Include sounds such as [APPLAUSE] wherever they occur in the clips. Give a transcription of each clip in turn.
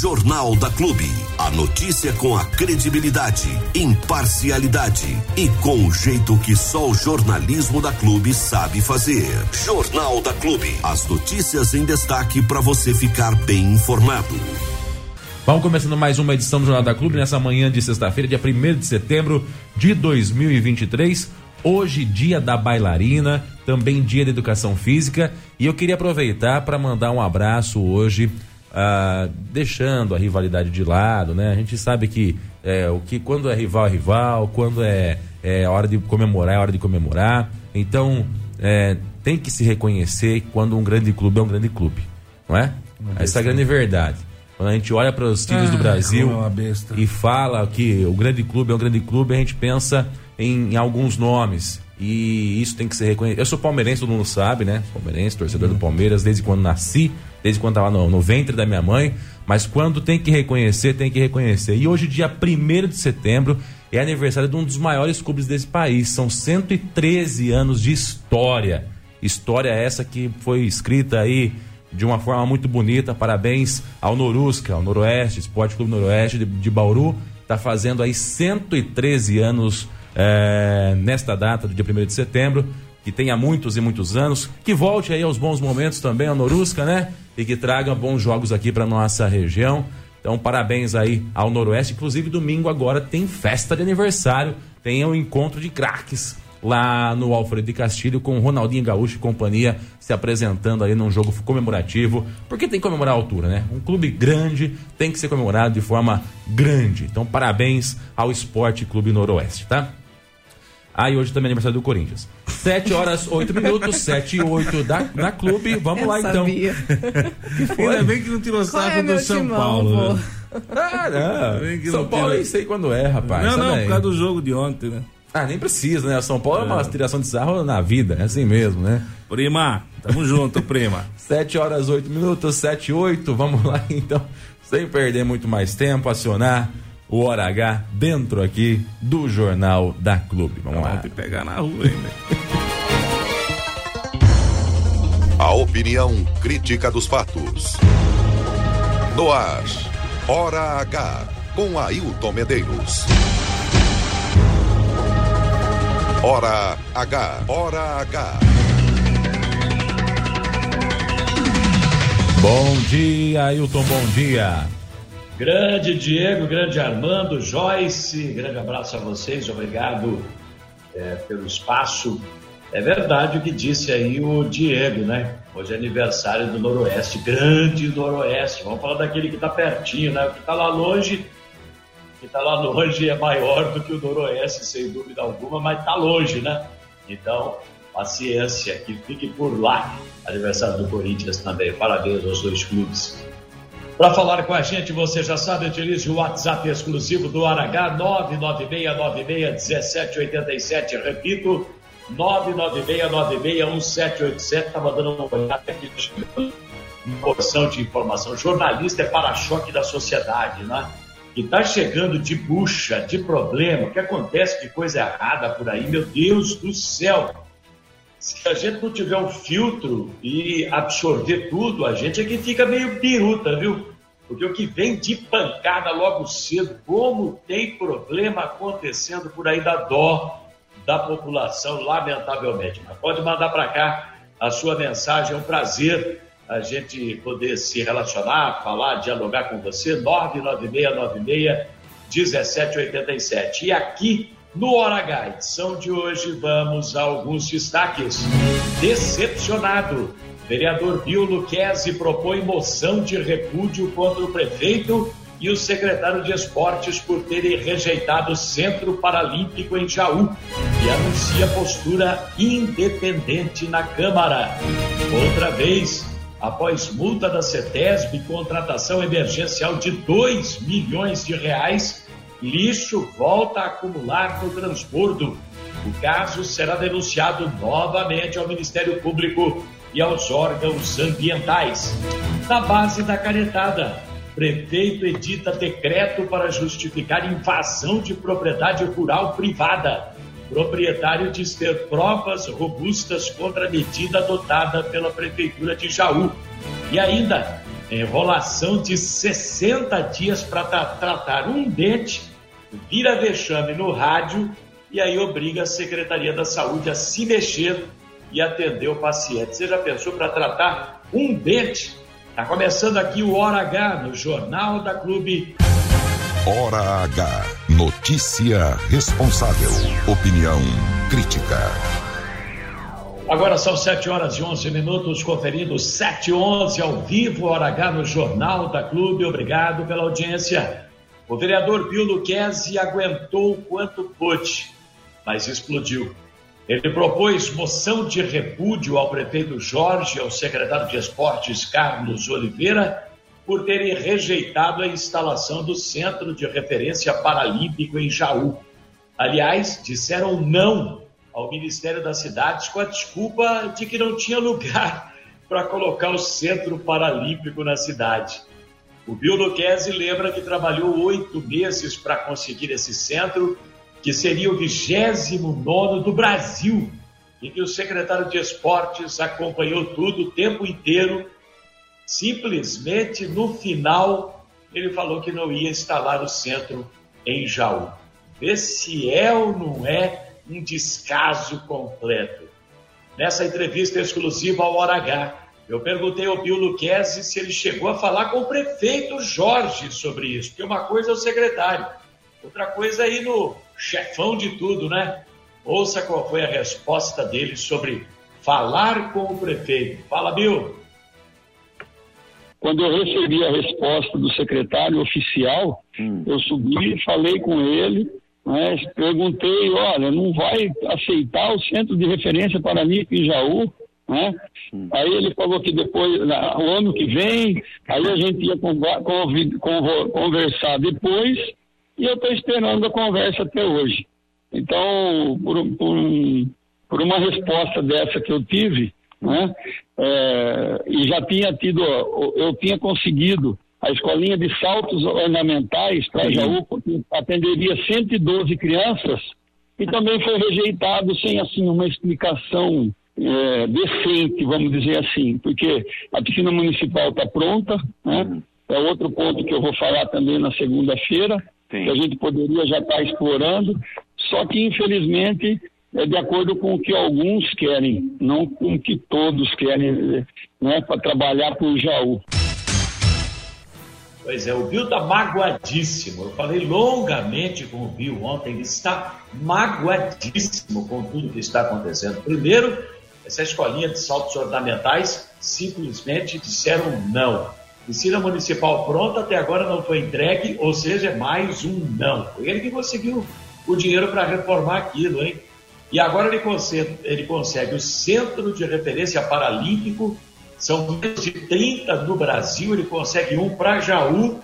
Jornal da Clube. A notícia com a credibilidade, imparcialidade e com o jeito que só o jornalismo da Clube sabe fazer. Jornal da Clube. As notícias em destaque para você ficar bem informado. Vamos começando mais uma edição do Jornal da Clube nessa manhã de sexta-feira, dia 1 de setembro de 2023. Hoje, dia da bailarina, também dia da educação física. E eu queria aproveitar para mandar um abraço hoje, ah, deixando a rivalidade de lado, né? A gente sabe que, é, o que quando é rival é rival, quando é, é hora de comemorar, é hora de comemorar. Então, é, tem que se reconhecer quando um grande clube é um grande clube, não é? Essa é a grande verdade. Quando a gente olha para os times Ah, do Brasil é e fala que o grande clube é um grande clube, a gente pensa em, em alguns nomes. E isso tem que ser reconhecido. Eu sou palmeirense, todo mundo sabe, né? Palmeirense, torcedor do Palmeiras, desde quando nasci, desde quando estava no, no ventre da minha mãe. Mas quando tem que reconhecer, tem que reconhecer. E hoje, dia 1 de setembro, é aniversário de um dos maiores clubes desse país. São 113 anos de história. História essa que foi escrita aí de uma forma muito bonita. Parabéns ao Norusca, ao Noroeste, Esporte Clube Noroeste de, de Bauru. Está fazendo aí 113 anos eh, nesta data do dia 1 de setembro. Que tenha muitos e muitos anos. Que volte aí aos bons momentos também ao Norusca, né? E que traga bons jogos aqui para nossa região. Então, parabéns aí ao Noroeste. Inclusive, domingo agora tem festa de aniversário. Tem o encontro de craques lá no Alfredo de Castilho com Ronaldinho Gaúcho e companhia se apresentando aí num jogo comemorativo, porque tem que comemorar a altura, né? Um clube grande tem que ser comemorado de forma grande. Então, parabéns ao Esporte Clube Noroeste, tá? Ah, e hoje também é aniversário do Corinthians. 7 horas, 8 minutos, 7 e 8 da, da clube. Vamos Eu lá então. sabia. [LAUGHS] Ainda bem que não tirou Qual sarro é do São timão, Paulo. né? Ah, Bem que não. São não Paulo tira- eu sei quando é, rapaz. Não, não, aí? por causa do jogo de ontem, né? Ah, nem precisa, né? São Paulo é uma tiração de sarro na vida, é assim mesmo, né? Prima, tamo junto, prima. [LAUGHS] 7 horas 8 minutos, 7 e 8. Vamos lá [LAUGHS] então, sem perder muito mais tempo, acionar o Hora H dentro aqui do Jornal da Clube. Vamos lá. Vamos te pegar na rua ainda. A opinião crítica dos fatos. No ar, Hora H, com Ailton Medeiros. Hora H, Hora H. Bom dia, Ailton, bom dia. Grande Diego, grande Armando, Joyce, grande abraço a vocês, obrigado é, pelo espaço. É verdade o que disse aí o Diego, né? Hoje é aniversário do Noroeste, grande Noroeste. Vamos falar daquele que está pertinho, né? O que está lá longe, que está lá longe é maior do que o Noroeste, sem dúvida alguma, mas está longe, né? Então, paciência, que fique por lá. Aniversário do Corinthians também. Parabéns aos dois clubes. Para falar com a gente, você já sabe, utilize o WhatsApp exclusivo do Aragá 996961787. Repito, 996961787. Estava dando uma olhada aqui porção de informação. Jornalista é para-choque da sociedade, né? E tá chegando de bucha, de problema, o que acontece de coisa errada por aí, meu Deus do céu. Se a gente não tiver um filtro e absorver tudo, a gente é que fica meio biruta, viu? Porque o que vem de pancada logo cedo, como tem problema acontecendo por aí, dá dó da população, lamentavelmente. Mas pode mandar para cá a sua mensagem, é um prazer a gente poder se relacionar, falar, dialogar com você, 99696-1787. E aqui no Hora H, edição de hoje, vamos a alguns destaques. Decepcionado, vereador Bill Luquezzi propõe moção de repúdio contra o prefeito e o secretário de esportes por terem rejeitado o Centro Paralímpico em Jaú e anuncia postura independente na Câmara. Outra vez, após multa da CETESB e contratação emergencial de 2 milhões de reais, lixo volta a acumular no transbordo. O caso será denunciado novamente ao Ministério Público e aos órgãos ambientais. Na base da canetada, prefeito edita decreto para justificar invasão de propriedade rural privada. Proprietário diz ter provas robustas contra a medida adotada pela Prefeitura de Jaú. E ainda, Enrolação de 60 dias para tra tratar um dente, vira vexame no rádio e aí obriga a Secretaria da Saúde a se mexer e atender o paciente. Você já pensou para tratar um dente? Está começando aqui o Hora H no Jornal da Clube. Hora H. Notícia responsável. Opinião crítica. Agora são 7 horas e 11 minutos, conferindo 7 e 11 ao vivo, Hora H no Jornal da Clube. Obrigado pela audiência. O vereador Pio Luquezzi aguentou quanto pôde, mas explodiu. Ele propôs moção de repúdio ao prefeito Jorge e ao secretário de Esportes Carlos Oliveira por terem rejeitado a instalação do Centro de Referência Paralímpico em Jaú. Aliás, disseram não ao Ministério das Cidades com a desculpa de que não tinha lugar [LAUGHS] para colocar o Centro Paralímpico na cidade. O Bill Luquezzi lembra que trabalhou oito meses para conseguir esse centro, que seria o 29 do Brasil, e que o secretário de Esportes acompanhou tudo o tempo inteiro Simplesmente no final ele falou que não ia instalar o centro em Jaú. Vê se é ou não é um descaso completo. Nessa entrevista exclusiva ao Hora H, eu perguntei ao Bill Luquezzi se ele chegou a falar com o prefeito Jorge sobre isso, porque uma coisa é o secretário, outra coisa é ir no chefão de tudo, né? Ouça qual foi a resposta dele sobre falar com o prefeito. Fala, Bill. Quando eu recebi a resposta do secretário oficial, hum. eu subi, falei com ele, né, perguntei, olha, não vai aceitar o centro de referência para mim em Jaú? Né? Hum. Aí ele falou que depois, o ano que vem, aí a gente ia conversar depois, e eu estou esperando a conversa até hoje. Então, por, por, por uma resposta dessa que eu tive, né? É, e já tinha tido, eu tinha conseguido a escolinha de saltos ornamentais para Jaú, que atenderia 112 crianças, e também foi rejeitado sem assim uma explicação é, decente, vamos dizer assim, porque a piscina municipal está pronta, né? Uhum. É outro ponto que eu vou falar também na segunda-feira, que a gente poderia já estar tá explorando, só que infelizmente é de acordo com o que alguns querem, não com o que todos querem, né, para trabalhar para o Jaú. Pois é, o Bill está magoadíssimo. Eu falei longamente com o Bill ontem, ele está magoadíssimo com tudo que está acontecendo. Primeiro, essa escolinha de saltos ornamentais simplesmente disseram não. Piscina municipal pronta, até agora não foi entregue, ou seja, é mais um não. Foi ele que conseguiu o dinheiro para reformar aquilo, hein? E agora ele consegue, ele consegue o Centro de Referência Paralímpico, são menos de 30 no Brasil, ele consegue um para Jaú.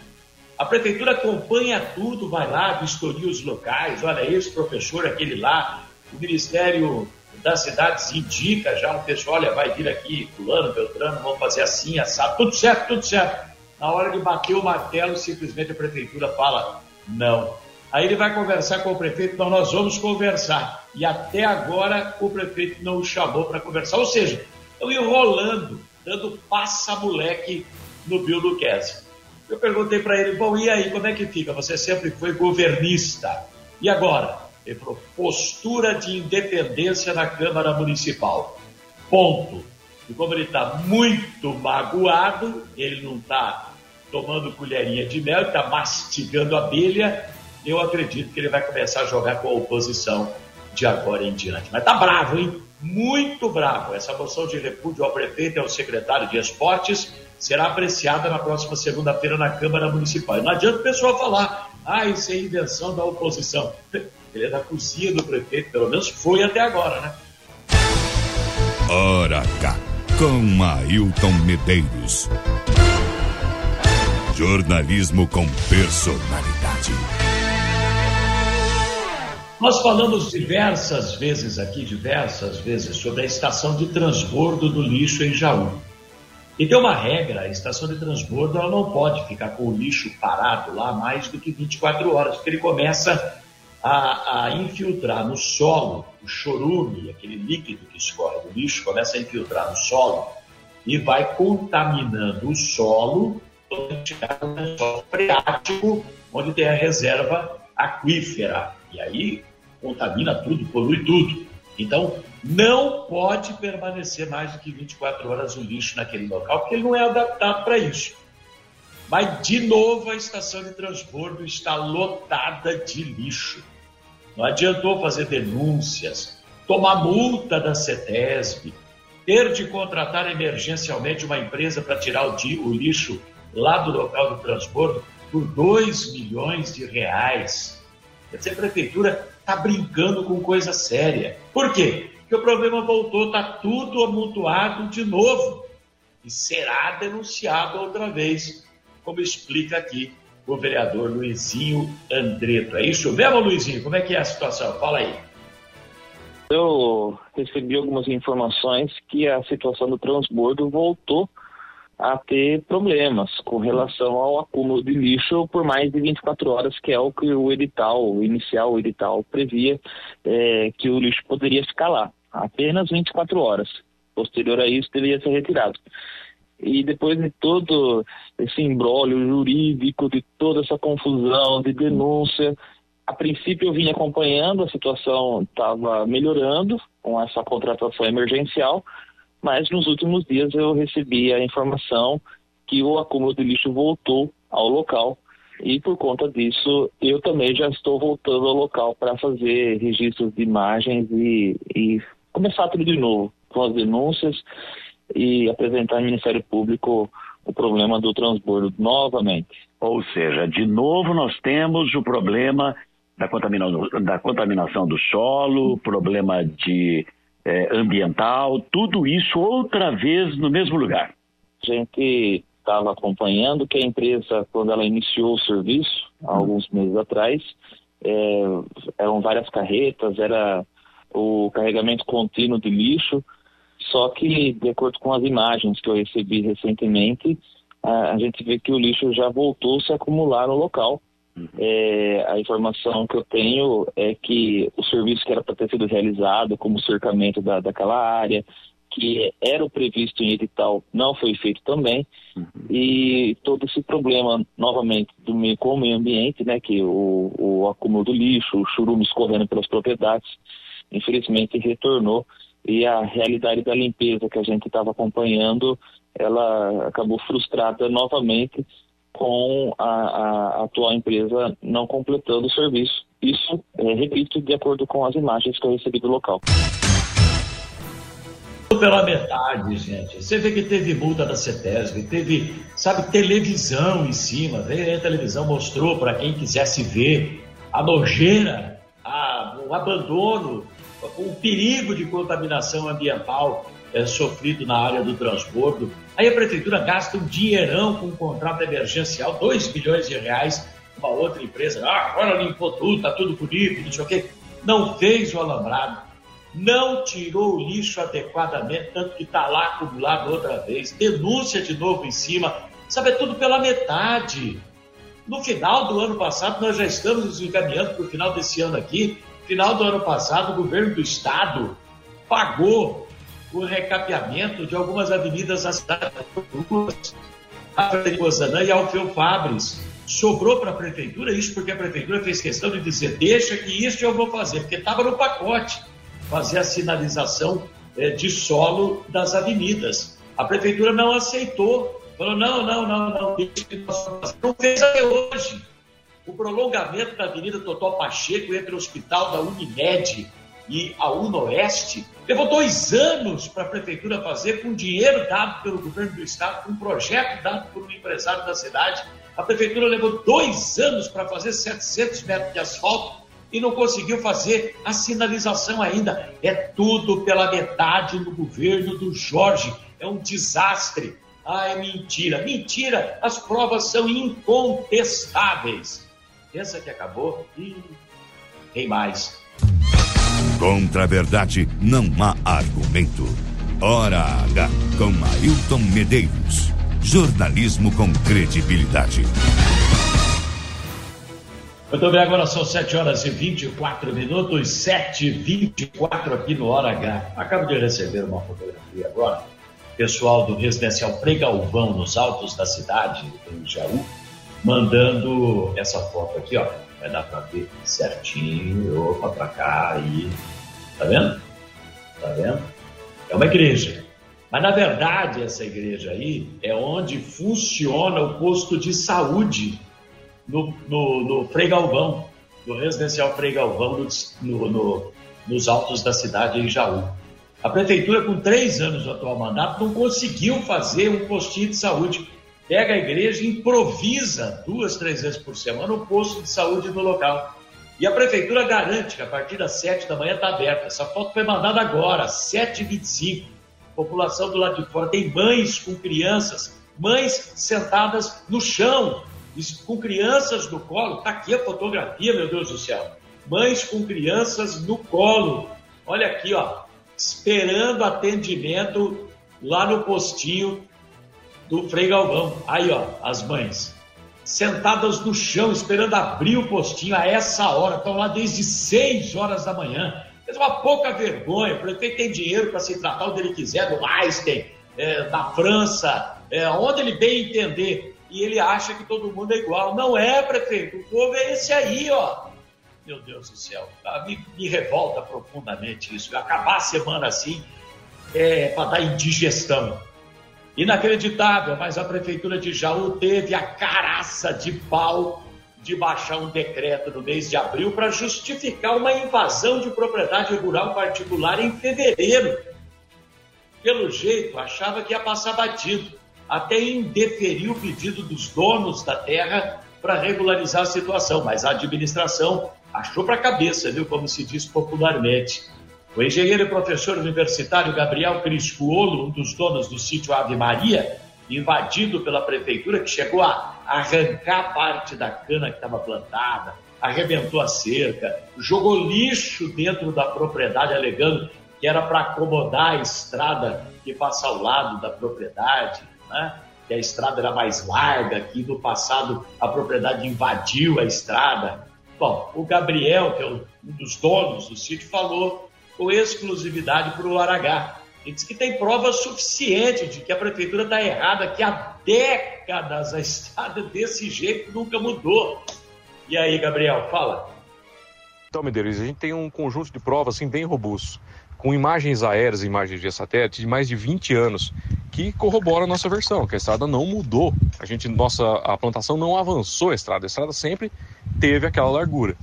A prefeitura acompanha tudo, vai lá, vistoria os locais, olha esse professor, aquele lá. O Ministério das Cidades indica já um pessoal, olha, vai vir aqui, fulano, Beltrano, vamos fazer assim, assado, tudo certo, tudo certo. Na hora de bater o martelo, simplesmente a prefeitura fala não. Aí ele vai conversar com o prefeito, então nós vamos conversar. E até agora o prefeito não o chamou para conversar. Ou seja, estão enrolando, dando passa-moleque no Bill Duquesne. Eu perguntei para ele, bom, e aí, como é que fica? Você sempre foi governista. E agora? Ele falou, postura de independência na Câmara Municipal. Ponto. E como ele está muito magoado, ele não está tomando colherinha de mel, está mastigando abelha, eu acredito que ele vai começar a jogar com a oposição de agora em diante. Mas tá bravo, hein? Muito bravo. Essa moção de repúdio ao prefeito e ao secretário de esportes será apreciada na próxima segunda-feira na Câmara Municipal. E não adianta o pessoal falar, ah, isso é invenção da oposição. Ele é da cozinha do prefeito, pelo menos foi até agora, né? Hora cá, com Ailton Medeiros. Jornalismo com personalidade. Nós falamos diversas vezes aqui, diversas vezes, sobre a estação de transbordo do lixo em Jaú. E tem uma regra, a estação de transbordo ela não pode ficar com o lixo parado lá mais do que 24 horas, porque ele começa a, a infiltrar no solo o chorume, aquele líquido que escorre do lixo, começa a infiltrar no solo e vai contaminando o solo, um solo freático, onde tem a reserva aquífera. E aí contamina tudo, polui tudo. Então, não pode permanecer mais do que 24 horas o lixo naquele local, porque ele não é adaptado para isso. Mas, de novo, a estação de transbordo está lotada de lixo. Não adiantou fazer denúncias, tomar multa da CETESB, ter de contratar emergencialmente uma empresa para tirar o, lixo lá do local do transbordo por 2 milhões de reais. Quer dizer, a prefeitura está brincando com coisa séria. Por quê? Porque o problema voltou, está tudo amontoado de novo e será denunciado outra vez, como explica aqui o vereador Luizinho Andreto. É isso mesmo, Luizinho? Como é que é a situação? Fala aí. Eu recebi algumas informações que a situação do transbordo voltou a ter problemas com relação ao acúmulo de lixo por mais de 24 horas, que é o que o edital, inicial o edital previa, é, que o lixo poderia ficar lá, apenas 24 horas. Posterior a isso, deveria ser retirado. E depois de todo esse embrólio jurídico, de toda essa confusão, de denúncia, a princípio eu vim acompanhando, a situação estava melhorando com essa contratação emergencial, mas nos últimos dias eu recebi a informação que o acúmulo de lixo voltou ao local e por conta disso eu também já estou voltando ao local para fazer registros de imagens e, e, começar tudo de novo com as denúncias e apresentar ao Ministério Público o problema do transbordo novamente. Ou seja, de novo nós temos o problema da contaminação, da contaminação do solo, problema de é, ambiental, tudo isso outra vez no mesmo lugar. A gente estava acompanhando que a empresa, quando ela iniciou o serviço, há alguns meses atrás, é, eram várias carretas, era o carregamento contínuo de lixo, só que, de acordo com as imagens que eu recebi recentemente, a, gente vê que o lixo já voltou a se acumular no local. É, a informação que eu tenho é que o serviço que era para ter sido realizado, como o cercamento da, daquela área, que era o previsto em edital, não foi feito também. Uhum. E todo esse problema, novamente, do meio, com o meio ambiente, né, que o, o acúmulo do lixo, o churume escorrendo pelas propriedades, infelizmente retornou. E a realidade da limpeza que a gente estava acompanhando, ela acabou frustrada novamente com a, a, atual empresa não completando o serviço. Isso, é, repito, de acordo com as imagens que eu recebi do local. Pela metade, gente. Você vê que teve multa da CETESB, teve, sabe, televisão em cima. Veio a televisão, mostrou para quem quisesse ver a nojeira, a, o abandono, o perigo de contaminação ambiental é, sofrido na área do transbordo. Aí a prefeitura gasta um dinheirão com um contrato emergencial, 2 bilhões de reais, uma outra empresa, ah, agora limpou tudo, tá tudo bonito, não sei o quê. Não fez o alambrado, não tirou o lixo adequadamente, tanto que está lá acumulado outra vez, denúncia de novo em cima, sabe, é tudo pela metade. No final do ano passado, nós já estamos nos encaminhando para o final desse ano aqui. Final do ano passado, o governo do estado pagou o recapeamento de algumas avenidas da cidade, a Frederico e Alfeu Fabres. Sobrou para a prefeitura isso porque a prefeitura fez questão de dizer: deixa que isso eu vou fazer, porque estava no pacote fazer a sinalização é, de solo das avenidas. A prefeitura não aceitou, falou: não, não, não, não, deixa que nós não fez até hoje. O prolongamento da Avenida Totó Pacheco entre o Hospital da Unimed e a Unoeste Levou dois anos para a prefeitura fazer, com dinheiro dado pelo governo do estado, com um projeto dado por um empresário da cidade. A prefeitura levou dois anos para fazer 700 metros de asfalto e não conseguiu fazer a sinalização ainda. É tudo pela metade no governo do Jorge. É um desastre. Ah, é mentira. Mentira. As provas são incontestáveis. Pensa que acabou? e tem mais. Contra a verdade não há argumento. Hora H com Ailton Medeiros. Jornalismo com credibilidade. Muito bem, agora são 7 horas e 24 minutos, 7 e 24 aqui no Hora H. Acabo de receber uma fotografia agora pessoal do residencial Pregalvão, nos altos da cidade, em Jaú, mandando essa foto aqui, ó. Vai dar para ver certinho. Opa, para cá aí. Tá vendo? Tá vendo? É uma igreja. Mas na verdade, essa igreja aí é onde funciona o posto de saúde no, no, no Frei Galvão, no residencial Frei Galvão, no, no, nos altos da cidade em Jaú. A prefeitura, com três anos do atual mandato, não conseguiu fazer um postinho de saúde. Pega a igreja e improvisa duas, três vezes por semana um posto de saúde no local. E a prefeitura garante que a partir das sete da manhã está aberta. Essa foto foi mandada agora, 7h25. População do lado de fora. Tem mães com crianças, mães sentadas no chão, com crianças no colo. Está aqui a fotografia, meu Deus do céu. Mães com crianças no colo. Olha aqui, ó esperando atendimento lá no postinho do Frei Galvão. Aí, ó, as mães sentadas no chão, esperando abrir o postinho a essa hora, estão lá desde 6 horas da manhã. É uma pouca vergonha, o prefeito tem dinheiro para se tratar onde ele quiser, do Einstein, é, da França, é, onde ele bem entender. E ele acha que todo mundo é igual. Não é, prefeito, o povo é esse aí, ó. Meu Deus do céu, tá? me, me revolta profundamente isso. Acabar a semana assim é para dar indigestão. Inacreditável, mas a prefeitura de Jaú teve a caraça de pau de baixar um decreto no mês de abril para justificar uma invasão de propriedade rural particular em fevereiro. Pelo jeito, achava que ia passar batido, até indeferiu o pedido dos donos da terra para regularizar a situação, mas a administração achou para a cabeça, viu, como se diz popularmente. O engenheiro e professor universitário Gabriel Criscuolo, um dos donos do sítio Ave Maria, invadido pela prefeitura, que chegou a arrancar parte da cana que estava plantada, arrebentou a cerca, jogou lixo dentro da propriedade, alegando que era para acomodar a estrada que passa ao lado da propriedade, né? que a estrada era mais larga, que no passado a propriedade invadiu a estrada. Bom, o Gabriel, que é um dos donos do sítio, falou com exclusividade para o Aragá. Ele disse que tem prova suficiente de que a prefeitura está errada, que há décadas a estrada [LAUGHS] desse jeito nunca mudou. E aí, Gabriel, fala. Então, Medeiros, a gente tem um conjunto de provas assim, bem robusto, com imagens aéreas e imagens de satélite de mais de 20 anos, que corroboram a nossa versão, que a estrada não mudou. A gente, nossa, a plantação não avançou a estrada, a estrada sempre teve aquela largura.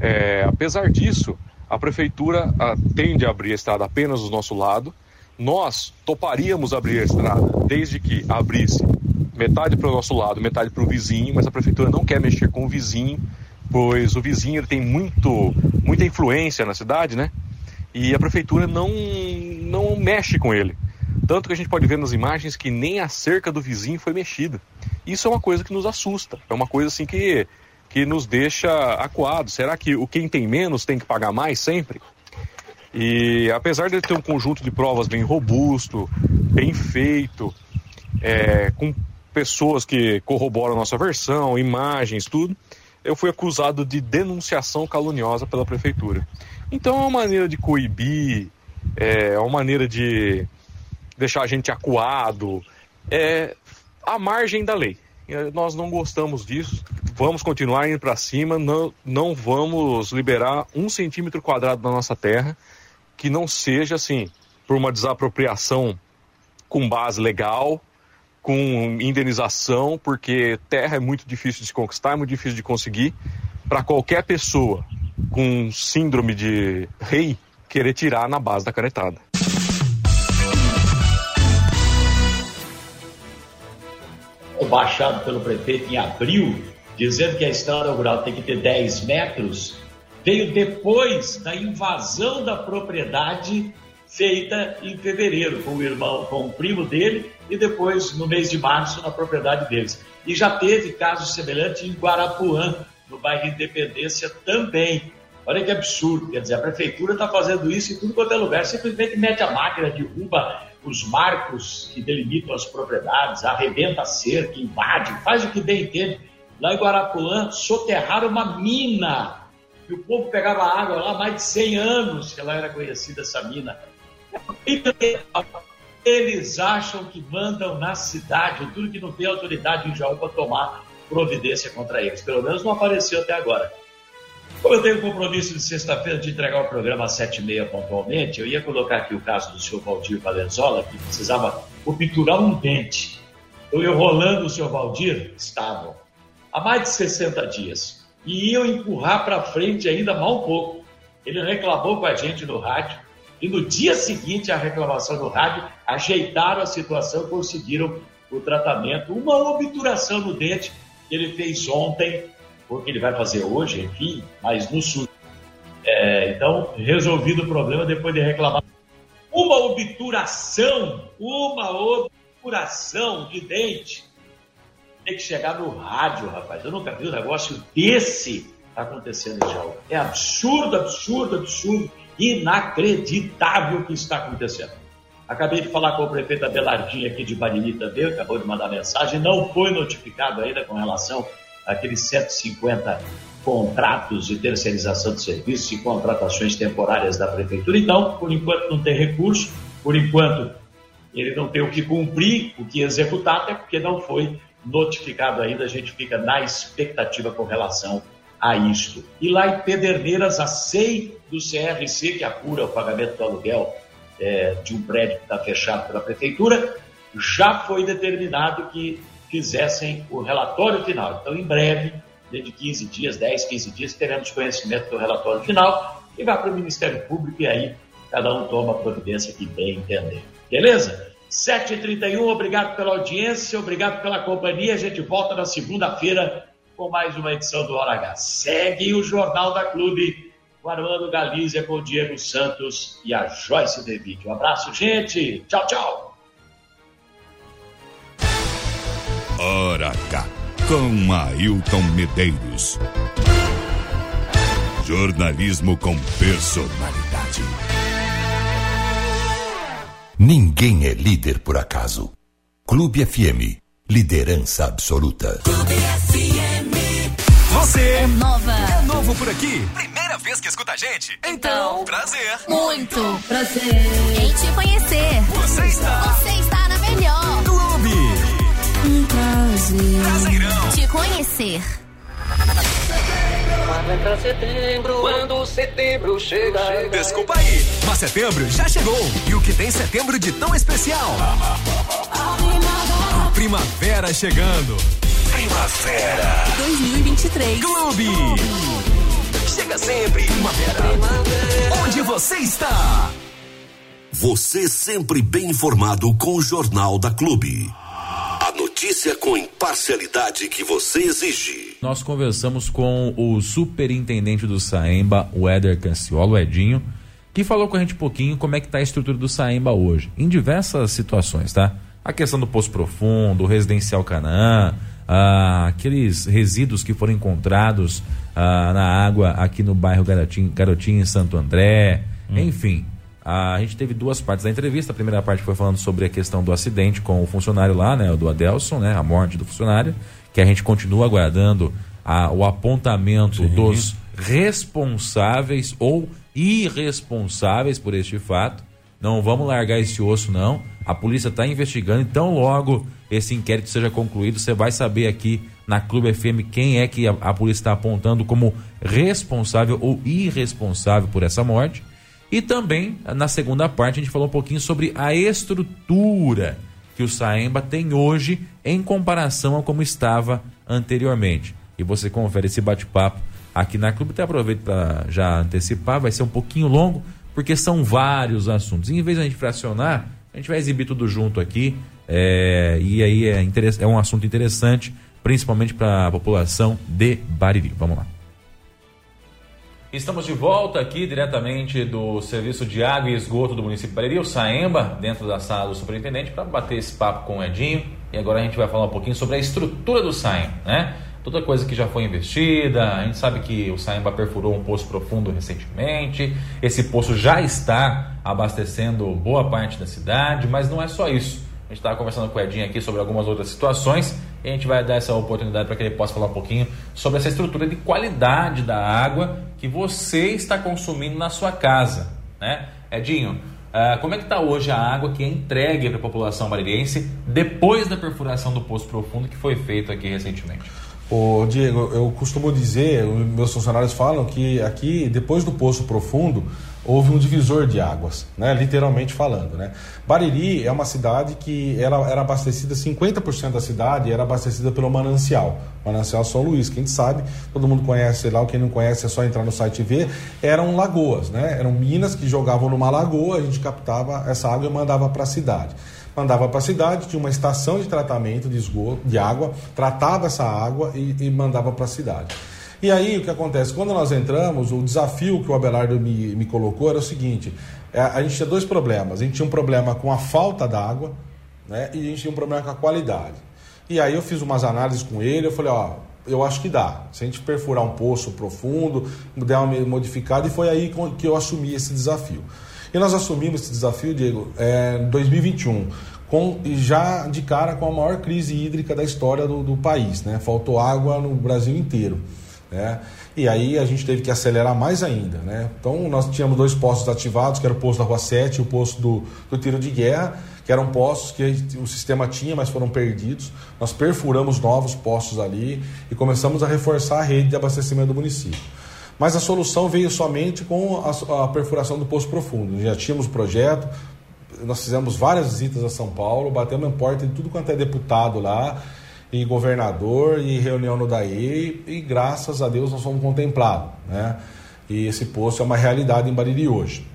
É, apesar disso, a prefeitura a, tende a abrir a estrada apenas do nosso lado. Nós toparíamos abrir a estrada desde que abrisse metade para o nosso lado, metade para o vizinho, mas a prefeitura não quer mexer com o vizinho, pois o vizinho ele tem muito, muita influência na cidade, né? E a prefeitura não, não mexe com ele. Tanto que a gente pode ver nas imagens que nem a cerca do vizinho foi mexida. Isso é uma coisa que nos assusta. É uma coisa assim que que nos deixa acuados. Será que o quem tem menos tem que pagar mais sempre? E apesar de ter um conjunto de provas bem robusto, bem feito, é, com pessoas que corroboram a nossa versão, imagens, tudo, eu fui acusado de denunciação caluniosa pela prefeitura. Então é uma maneira de coibir, é uma maneira de deixar a gente acuado, é a margem da lei. Nós não gostamos disso, vamos continuar indo para cima, não, não vamos liberar um centímetro quadrado da nossa terra que não seja assim, por uma desapropriação com base legal, com indenização, porque terra é muito difícil de conquistar, é muito difícil de conseguir. Para qualquer pessoa com síndrome de rei querer tirar na base da canetada. Baixado pelo prefeito em abril, dizendo que a estrada rural tem que ter 10 metros, veio depois da invasão da propriedade feita em fevereiro com o irmão, com o primo dele e depois no mês de março na propriedade deles. E já teve caso semelhante em Guarapuã, no bairro Independência também. Olha que absurdo, quer dizer, a prefeitura está fazendo isso em tudo quanto é lugar, simplesmente mete a máquina, derruba os marcos que delimitam as propriedades, arrebenta cerca, invade, faz o que bem entende. Lá em Guarapuã, soterraram uma mina, e o povo pegava água lá há mais de 100 anos que ela era conhecida, essa mina. Eles acham que mandam na cidade, tudo que não tem autoridade em Jaú para tomar providência contra eles. Pelo menos não apareceu até agora. Como eu tenho compromisso de sexta-feira de entregar o programa às sete e meia pontualmente, eu ia colocar aqui o caso do senhor Valdir Valenzola, que precisava obturar um dente. Eu ia rolando o senhor Valdir, estavam, há mais de 60 dias. E iam empurrar para frente ainda mal um pouco. Ele reclamou com a gente no rádio, e no dia seguinte à reclamação no rádio, ajeitaram a situação, conseguiram o tratamento. Uma obturação no dente que ele fez ontem porque ele vai fazer hoje, enfim, mas no sul. É, então, resolvido o problema depois de reclamar. Uma obturação, uma obturação de dente. Tem que chegar no rádio, rapaz. Eu nunca vi um negócio desse acontecendo em Jaú. É absurdo, absurdo, absurdo, inacreditável o que está acontecendo. Acabei de falar com o prefeito Abelardinho aqui de Bariri também, acabou de mandar mensagem, não foi notificado ainda com relação aqueles 150 contratos de terceirização de serviços e contratações temporárias da prefeitura. Então, por enquanto não tem recurso, por enquanto ele não tem o que cumprir, o que executar, até porque não foi notificado ainda. A gente fica na expectativa com relação a isto. E lá em Pederneiras, a SEI do CRC, que apura o pagamento do aluguel é, de um prédio que está fechado pela prefeitura, já foi determinado que fizessem o relatório final. Então, em breve, dentro de 15 dias, 10, 15 dias, teremos conhecimento do relatório final e vai para o Ministério Público e aí cada um toma a providência que bem entender. Beleza? 7h31, obrigado pela audiência, obrigado pela companhia. A gente volta na segunda-feira com mais uma edição do Hora H. Segue o Jornal da Clube com Armando Galícia, com o Diego Santos e a Joyce Devido. Um abraço, gente. Tchau, tchau. Hora H, com Ailton Medeiros. Jornalismo com personalidade. Ninguém é líder por acaso. Clube FM, liderança absoluta. Clube FM. Você é nova. É novo por aqui. Primeira vez que escuta a gente? Então, prazer. Muito prazer em te conhecer. Você está. Você está na melhor. Clube prazer. Prazeirão. Te conhecer. Pra setembro, quando setembro chega. Desculpa aí, mas setembro já chegou. E o que tem setembro de tão especial? A primavera chegando. Primavera 2023. Clube. Chega sempre, primavera. primavera. Onde você está? Você sempre bem informado com o Jornal da Clube notícia com imparcialidade que você exige. Nós conversamos com o superintendente do Saemba, o Éder Canciolo, o Edinho, que falou com a gente um pouquinho como é que está a estrutura do Saemba hoje, em diversas situações, tá? A questão do poço profundo, o residencial Canaã, ah, aqueles resíduos que foram encontrados ah, na água aqui no bairro Garotinho, Garotinho em Santo André, hum. enfim, a gente teve duas partes da entrevista. A primeira parte foi falando sobre a questão do acidente com o funcionário lá, né, do Adelson, né, a morte do funcionário, que a gente continua aguardando a, o apontamento Sim. dos responsáveis ou irresponsáveis por este fato. Não vamos largar esse osso, não. A polícia está investigando, então logo esse inquérito seja concluído, você vai saber aqui na Clube FM quem é que a, a polícia está apontando como responsável ou irresponsável por essa morte. E também, na segunda parte, a gente falou um pouquinho sobre a estrutura que o Saemba tem hoje em comparação a como estava anteriormente. E você confere esse bate-papo aqui na Clube. Até aproveito para já antecipar, vai ser um pouquinho longo, porque são vários assuntos. E em vez de a gente fracionar, a gente vai exibir tudo junto aqui. É, e aí é, é um assunto interessante, principalmente para a população de Bariri. Vamos lá. Estamos de volta aqui diretamente do Serviço de Água e Esgoto do município de o Saemba, dentro da sala do superintendente, para bater esse papo com o Edinho. E agora a gente vai falar um pouquinho sobre a estrutura do Saemba, né? Toda coisa que já foi investida, a gente sabe que o Saemba perfurou um poço profundo recentemente, esse poço já está abastecendo boa parte da cidade, mas não é só isso. A gente estava conversando com o Edinho aqui sobre algumas outras situações e a gente vai dar essa oportunidade para que ele possa falar um pouquinho sobre essa estrutura de qualidade da água que você está consumindo na sua casa, né? Edinho, Ah, como é que está hoje a água que é entregue para a população baririense depois da perfuração do poço profundo que foi feito aqui recentemente? Ô, Diego, eu costumo dizer, meus funcionários falam que aqui, depois do poço profundo, houve um divisor de águas, né? literalmente falando. Né? Bariri é uma cidade que era abastecida, 50% da cidade era abastecida pelo manancial, manancial São Luís, quem sabe, todo mundo conhece lá, quem não conhece é só entrar no site e ver, eram lagoas, né? eram minas que jogavam numa lagoa, a gente captava essa água e mandava para a cidade mandava para a cidade, tinha uma estação de tratamento de esgoto, de água, tratava essa água e, e mandava para a cidade. E aí o que acontece? Quando nós entramos, o desafio que o Abelardo me, me colocou era o seguinte: é, a gente tinha dois problemas. A gente tinha um problema com a falta d'água, né? E a gente tinha um problema com a qualidade. E aí eu fiz umas análises com ele, eu falei, ó, eu acho que dá. Se a gente perfurar um poço profundo, der uma modificada, e foi aí que eu assumi esse desafio. E nós assumimos esse desafio, Diego, é, em 2021, com, já de cara com a maior crise hídrica da história do, do país. Né? Faltou água no Brasil inteiro. Né? E aí a gente teve que acelerar mais ainda. Né? Então nós tínhamos dois postos ativados, que era o posto da Rua 7 e o posto do, do tiro de guerra, que eram postos que o sistema tinha, mas foram perdidos. Nós perfuramos novos postos ali e começamos a reforçar a rede de abastecimento do município. Mas a solução veio somente com a, a perfuração do poço profundo. Já tínhamos o projeto, nós fizemos várias visitas a São Paulo, batemos em porta de tudo quanto é deputado lá, e governador, e reunião no DAE, e graças a Deus nós fomos contemplados. Né? E esse poço é uma realidade em Bariri hoje.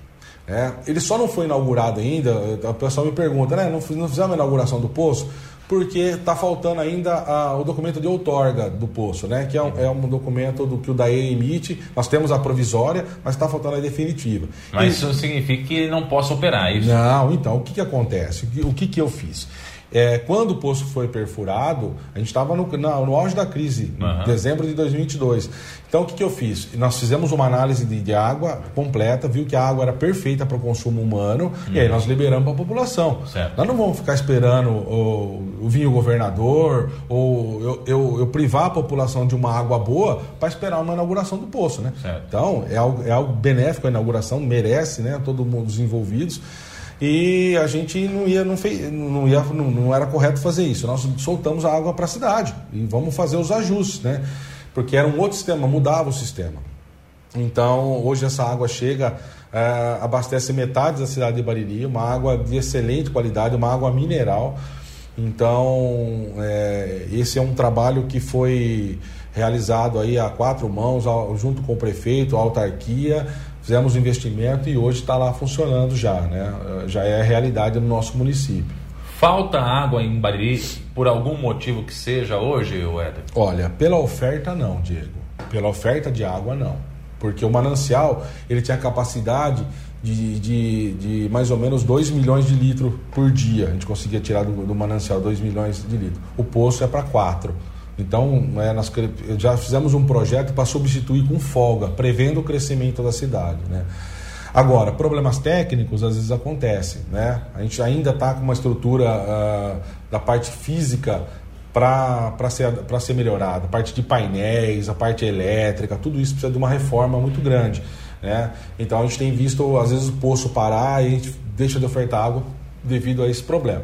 É, ele só não foi inaugurado ainda, o pessoal me pergunta, né? Não, não fizemos a inauguração do poço? porque está faltando ainda a, o documento de outorga do poço, né? que é um, é um, documento do que o DAE emite. Nós temos a provisória, mas está faltando a definitiva. Mas e, isso significa que ele não possa operar, é isso? Não, então, o que, que acontece? O que, o que, que eu fiz? É, quando o poço foi perfurado, a gente estava no, no, auge da crise, uhum. em dezembro de 2022. Então, o que, que eu fiz? Nós fizemos uma análise de, de água completa, viu que a água era perfeita para o consumo humano, uhum. e aí nós liberamos para a população. Certo. Nós não vamos ficar esperando o, o vinho governador, ou eu, eu, eu, privar a população de uma água boa para esperar uma inauguração do poço. Né? Certo. Então, é algo, é algo benéfico a inauguração, merece né, todo mundo, os envolvidos e a gente não ia não, fez, não, ia, não, não era correto fazer isso. Nós soltamos a água para a cidade e vamos fazer os ajustes, né? Porque era um outro sistema, mudava o sistema. Então, hoje essa água chega, é, abastece metade da cidade de Bariri, uma água de excelente qualidade, uma água mineral. Então, é, esse é um trabalho que foi realizado aí a quatro mãos, junto com o prefeito, a autarquia, fizemos o investimento e hoje está lá funcionando já, né? Já é realidade no nosso município. Falta água em Bariri por algum motivo que seja hoje, Éder? Olha, pela oferta não, Diego. Pela oferta de água não. Porque o manancial, ele tinha capacidade de, de, de mais ou menos 2 milhões de litros por dia. A gente conseguia tirar do, do manancial 2 milhões de litros. O poço é para 4. Então, é, nós já fizemos um projeto para substituir com folga, prevendo o crescimento da cidade. Né? Agora, problemas técnicos às vezes acontecem. Né? A gente ainda está com uma estrutura uh, da parte física para ser, ser melhorada. A parte de painéis, a parte elétrica, tudo isso precisa de uma reforma muito grande. Né? Então, a gente tem visto, às vezes, o poço parar e a gente deixa de ofertar água devido a esse problema.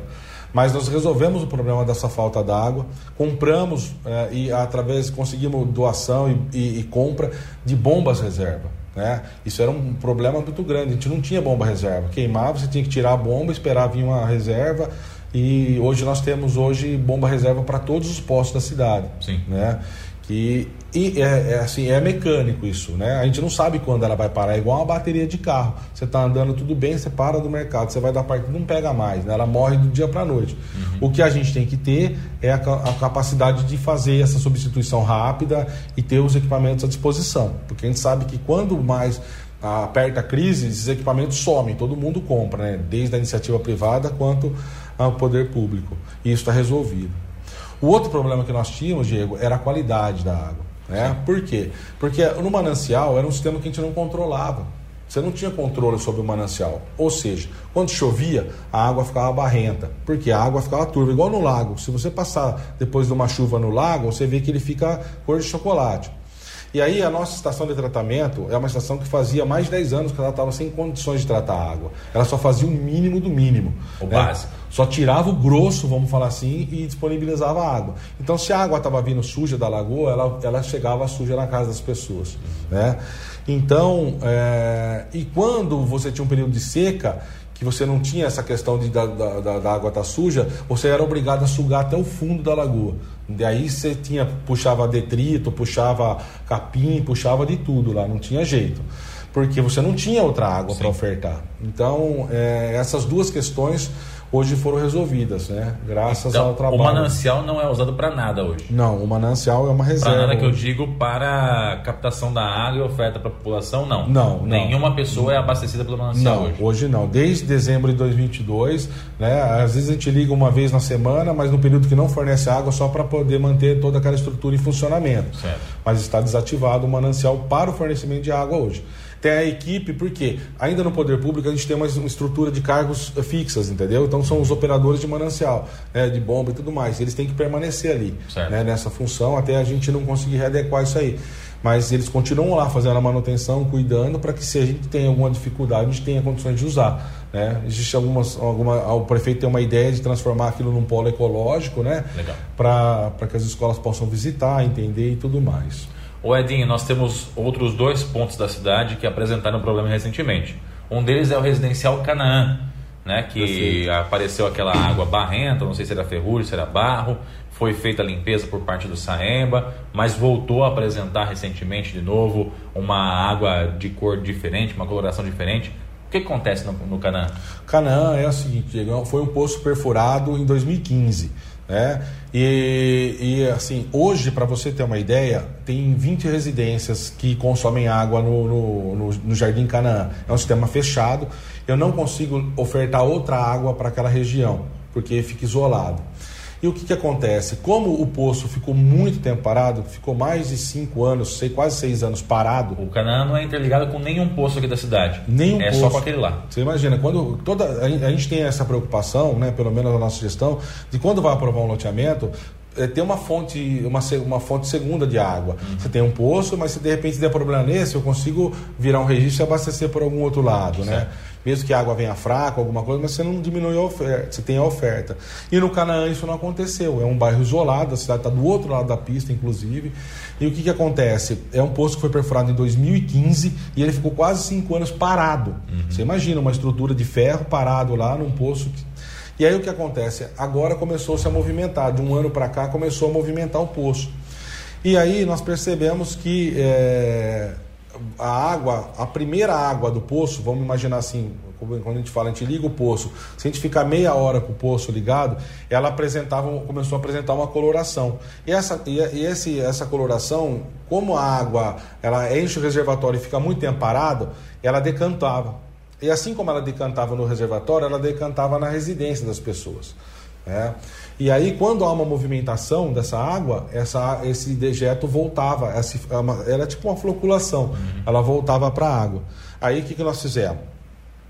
Mas nós resolvemos o problema dessa falta d'água, compramos é, e através conseguimos doação e, e, e, compra de bombas reserva. Né? Isso era um problema muito grande. A gente não tinha bomba reserva. Queimava, você tinha que tirar a bomba, esperar vir uma reserva. E hoje nós temos hoje bomba reserva para todos os postos da cidade. Sim. Né? que e é, é, assim é mecânico isso né? A gente não sabe quando ela vai parar é igual uma bateria de carro. Você está andando tudo bem você para do mercado você vai dar parte não pega mais né? ela morre do dia para a noite. Uhum. o que a gente tem que ter é a, a, capacidade de fazer essa substituição rápida e ter os equipamentos à disposição. Porque a gente sabe que quando mais aperta a crise esses equipamentos somem todo mundo compra né? Desde a iniciativa privada quanto ao poder público. E isso está resolvido. O outro problema que nós tínhamos, Diego, era a qualidade da água. Né? Por quê? Porque no manancial era um sistema que a gente não controlava. Você não tinha controle sobre o manancial. Ou seja, quando chovia, a água ficava barrenta, porque a água ficava turva, igual no lago. Se você passar depois de uma chuva no lago, você vê que ele fica cor de chocolate. E aí a nossa estação de tratamento é uma estação que fazia mais de 10 anos que ela estava sem condições de tratar a água. Ela só fazia o mínimo do mínimo. O né? básico. Só tirava o grosso, vamos falar assim, e disponibilizava a água. Então, se a água estava vindo suja da lagoa, ela, ela chegava suja na casa das pessoas. Né? Então, é, e quando você tinha um período de seca, que você não tinha essa questão de, da, da, da água estar tá suja, você era obrigado a sugar até o fundo da lagoa. Daí você tinha, puxava detrito, puxava capim, puxava de tudo lá, não tinha jeito. Porque você não tinha outra água para ofertar. Então, é, essas duas questões hoje foram resolvidas, né? Graças Então, ao trabalho. o manancial não é usado para nada hoje. Não, o manancial é uma Para reserva. nada que eu digo para captação da água e oferta para a população, não. Não, não. Nenhuma pessoa é abastecida pelo manancial Não, hoje. hoje não. Desde dezembro de 2022, né? Às vezes a gente liga uma vez na semana, mas no período que não fornece água só para poder manter toda aquela estrutura em funcionamento. Certo. Mas está desativado o manancial para o fornecimento de água hoje. Tem a equipe, porque ainda no poder público a gente tem uma uma estrutura de cargos eh, fixas, entendeu? Então são os operadores de manancial, né, de bomba e tudo mais. Eles têm que permanecer ali, né, nessa função, até a gente não conseguir readequar isso aí. Mas eles continuam lá fazendo a manutenção, cuidando, para que se a gente tem alguma dificuldade, a gente tenha condições de usar. Né? Existe algumas, alguma, o prefeito tem uma ideia de transformar aquilo num polo ecológico, né? Para que as escolas possam visitar, entender e tudo mais. Ô Edinho, nós temos outros dois pontos da cidade que apresentaram problema recentemente. Um deles é o residencial Canaã, né, que apareceu aquela água barrenta, não sei se era ferrugem, se era barro, foi feita a limpeza por parte do Saemba, mas voltou a apresentar recentemente de novo uma água de cor diferente, uma coloração diferente. O que acontece no, no Canaã? Canaã é o seguinte, foi um poço perfurado em 2015. Né? E, e assim, hoje, para você ter uma ideia, tem 20 residências que consomem água no, no, no- no Jardim Canaã. É um sistema fechado. Eu não consigo ofertar outra água para aquela região, porque fica isolado. E o que, que acontece? Como o poço ficou muito tempo parado, ficou mais de 5 anos, sei, quase 6 anos parado, O Canaã não é interligado com nenhum poço aqui da cidade. Nenhum é poço. só com aquele lá. Você imagina, quando toda a gente tem essa preocupação, né, pelo menos na nossa gestão, de quando vai aprovar um loteamento, é, ter uma fonte, uma, uma fonte segunda de água. Você tem um poço, mas se de repente der problema nesse, eu consigo virar um registro e abastecer por algum outro lado, né? Mesmo que a água venha fraca, alguma coisa, mas você não diminui a oferta, você tem a oferta. E no Canaã isso não aconteceu. É um bairro isolado, a cidade está do outro lado da pista, inclusive. E o que, que acontece? É um poço que foi perfurado em 2015 e ele ficou quase cinco anos parado. Você imagina uma estrutura de ferro parado lá num poço. que- E aí o que acontece? Agora começou-se a movimentar. De um ano para cá começou a movimentar o poço. E aí nós percebemos que é, a água, a primeira água do poço, vamos imaginar assim, quando a gente fala, a gente liga o poço, se a gente ficar meia hora com o poço ligado, ela apresentava, começou a apresentar uma coloração. E essa, e esse, essa coloração, como a água ela enche o reservatório e fica muito tempo parado, ela decantava. E assim como ela decantava no reservatório, ela decantava na residência das pessoas. Né? E aí, quando há uma movimentação dessa água, essa, esse dejeto voltava, essa, é era tipo uma floculação, ela voltava para a água. Aí, o que, que nós fizemos?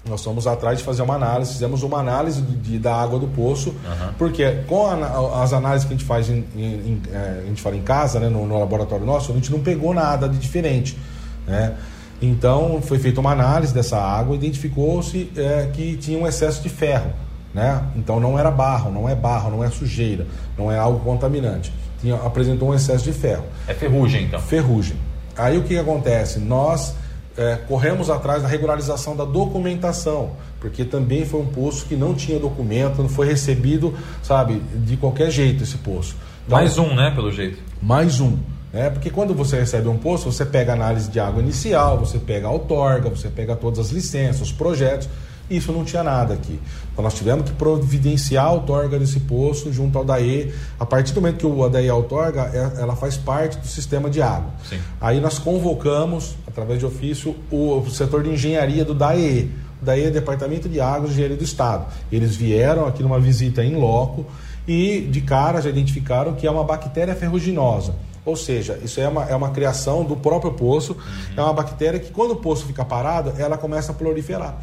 Nós fomos atrás de fazer uma análise, fizemos uma análise de, da água do poço, porque com a- as análises que a gente faz, em, em- em, eh, a gente fala em casa, né, no, no laboratório nosso, a gente não pegou nada de diferente. Né? Então, foi feita uma análise dessa água, identificou-se eh, que tinha um excesso de ferro. Né? Então, não era barro, não é barro, não é sujeira, não é algo contaminante. Tinha, apresentou um excesso de ferro É ferrugem, então. ferrugem. Aí o que, que acontece? Nós eh, corremos atrás da regularização da documentação, porque também foi um poço que não tinha documento, não foi recebido, sabe, de qualquer jeito esse poço. Então, Mais um, né, pelo jeito. mais um. Né? Porque quando você recebe um poço, você pega análise de água inicial, você pega a outorga, você pega todas as licenças, os projetos. Isso não tinha nada aqui. Então nós tivemos que providenciar a outorga desse poço junto ao DAE. A partir do momento que o DAE outorga, é- ela faz parte do sistema de água. Sim. Aí nós convocamos, através de ofício, o, o setor de engenharia do DAE. O DAE é Departamento de Águas e Engenharia do Estado. Eles vieram aqui numa visita em loco e de cara já identificaram que é uma bactéria ferruginosa. Ou seja, isso é uma, é uma criação do próprio poço, é uma bactéria que quando o poço fica parado, ela começa a proliferar.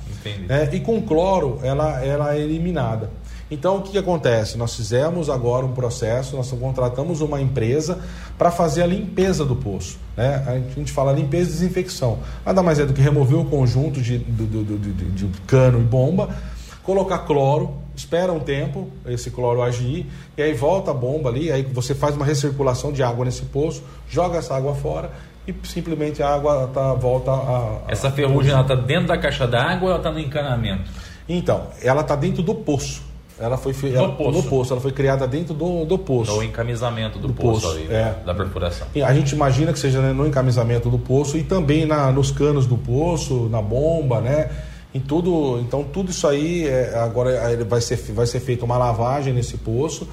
Né? E com cloro ela, ela é eliminada. Então o que, que acontece? Nós fizemos agora um processo, nós contratamos uma empresa para fazer a limpeza do poço. Né? A gente fala limpeza e desinfecção. Nada mais é do que remover o conjunto de, do, do, de cano e bomba, colocar cloro, espera um tempo esse cloro agir e aí volta a bomba ali, aí você faz uma recirculação de água nesse poço, joga essa água fora e simplesmente a água tá, volta a, a Essa ferrugem ela tá dentro da caixa d'água ou ela tá no encanamento? Então, ela está dentro do poço. Ela foi No ela, poço. no poço, ela foi criada dentro do, do poço. No encamisamento do, Do poço, poço, ali, é. da perfuração. E A gente imagina que seja né, no encamisamento do poço e também na, nos canos do poço, na bomba, né? Em tudo, então tudo isso aí é, agora vai ser vai ser feita uma lavagem nesse poço,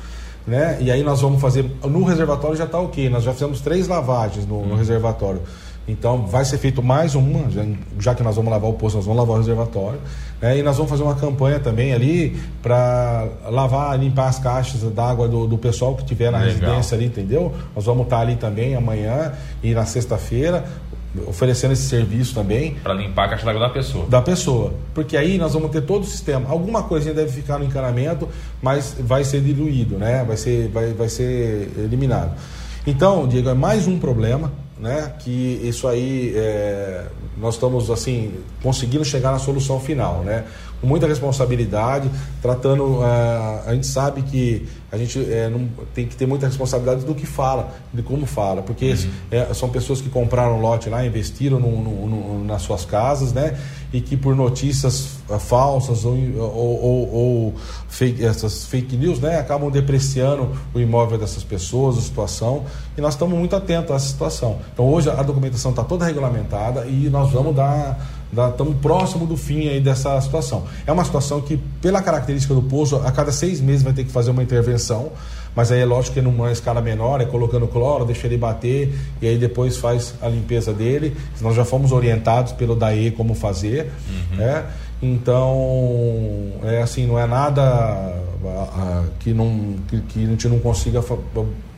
né? E aí nós vamos fazer no reservatório já está ok. Nós já fizemos três lavagens no, no reservatório. Então vai ser feito mais uma, já, já que nós vamos lavar o poço, nós vamos lavar o reservatório. né? E nós vamos fazer uma campanha também ali para lavar, limpar as caixas d'água do, do pessoal que tiver na Legal. residência ali, entendeu? Nós vamos estar ali também amanhã e na sexta-feira oferecendo esse serviço também Para limpar a caixa d'água da pessoa. da pessoa, porque aí nós vamos ter todo o sistema. Alguma coisinha deve ficar no encanamento, mas vai ser diluído, né? Vai ser, vai, vai ser eliminado. Então, Diego, é mais um problema, né? Que isso aí é, nós estamos assim conseguindo chegar na solução final, né? Com muita responsabilidade, tratando. ah, a gente sabe que a gente é, não, tem que ter muita responsabilidade do que fala, de como fala, porque é, são pessoas que compraram lote lá, investiram no- no- no- nas suas casas, né? E que por notícias ah, falsas ou, ou, ou- ou fake, essas fake news, né? Acabam depreciando o imóvel dessas pessoas, a situação. E nós estamos muito atentos a essa situação. Então hoje a documentação está toda regulamentada e nós vamos dar da- estamos próximo do fim aí dessa situação. É uma situação que, pela característica do poço, a cada seis meses vai ter que fazer uma intervenção, mas aí é lógico que numa escala menor, é colocando cloro, deixa ele bater e aí depois faz a limpeza dele. Nós já fomos orientados pelo DAE como fazer, né? Então, é assim, não é nada ah, ah, que, não, que, que a gente não consiga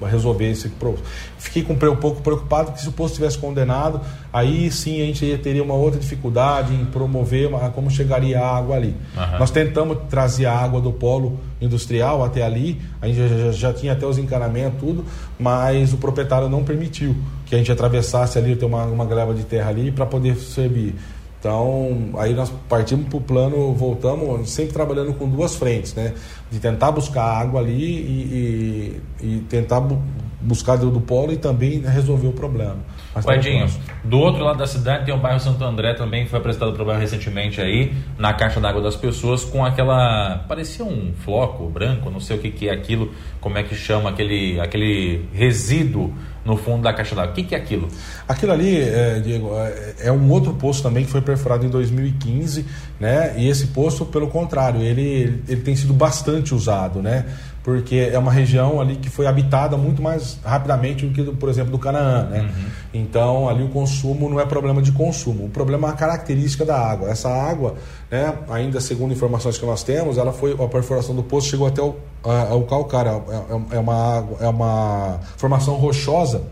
resolver esse problema. Fiquei com, um pouco preocupado que se o posto tivesse condenado, aí sim a gente ia- teria uma outra dificuldade em promover uma- como chegaria a água ali. Aham. Nós tentamos trazer a água do polo industrial até ali, a gente já, já- tinha até os encanamentos, tudo, mas o proprietário não permitiu que a gente atravessasse ali, ter uma, uma gleba de terra ali para poder servir. Então, aí nós partimos para o plano, voltamos sempre trabalhando com duas frentes, né? De tentar buscar água ali e, e- e tentar bu- buscar do, do polo e também resolver o problema. Mas tá Edinho, próximo. do outro lado da cidade tem o bairro Santo André também, que foi apresentado problema recentemente aí, na caixa d'água das pessoas, com aquela. parecia um floco branco, não sei o que, que é aquilo, como é que chama, aquele, aquele resíduo no fundo da caixa d'água. O que, que é aquilo? Aquilo ali, é, Diego, é, é um outro poço também que foi perfurado em 2015, né? E esse poço, pelo contrário, ele, ele, ele tem sido bastante usado, né? Porque é uma região ali que foi habitada muito mais rapidamente do que, por exemplo, do Canaã, né? Então, ali o consumo não é problema de consumo, o problema é a característica da água. Essa água, né, ainda segundo informações que nós temos, ela foi, a perfuração do poço chegou até o, a- ao calcário, é, é- é uma, é uma formação rochosa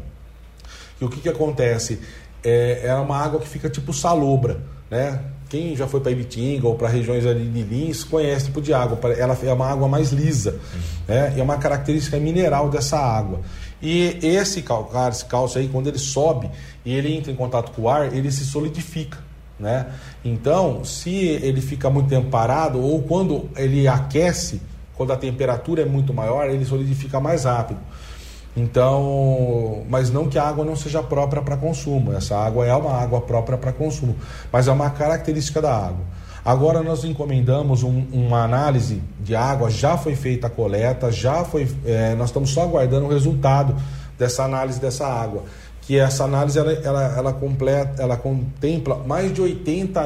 e o que, que acontece? É, é uma água que fica tipo salobra, né? Quem já foi para Ibitinga ou para regiões ali de Lins conhece esse tipo de água. Ela é uma água mais lisa, né? E é uma característica mineral dessa água. E esse calcário, esse cálcio aí, quando ele sobe e ele entra em contato com o ar, ele se solidifica, né? Então, se ele fica muito tempo parado ou quando ele aquece, quando a temperatura é muito maior, ele solidifica mais rápido. Então, mas não que a água não seja própria para consumo. Essa água é uma água própria para consumo, mas é uma característica da água. Agora nós encomendamos um- uma análise de água, já foi feita a coleta, já foi, é, nós estamos só aguardando o resultado dessa análise dessa água. Que essa análise ela, ela, ela completa, ela contempla mais de 80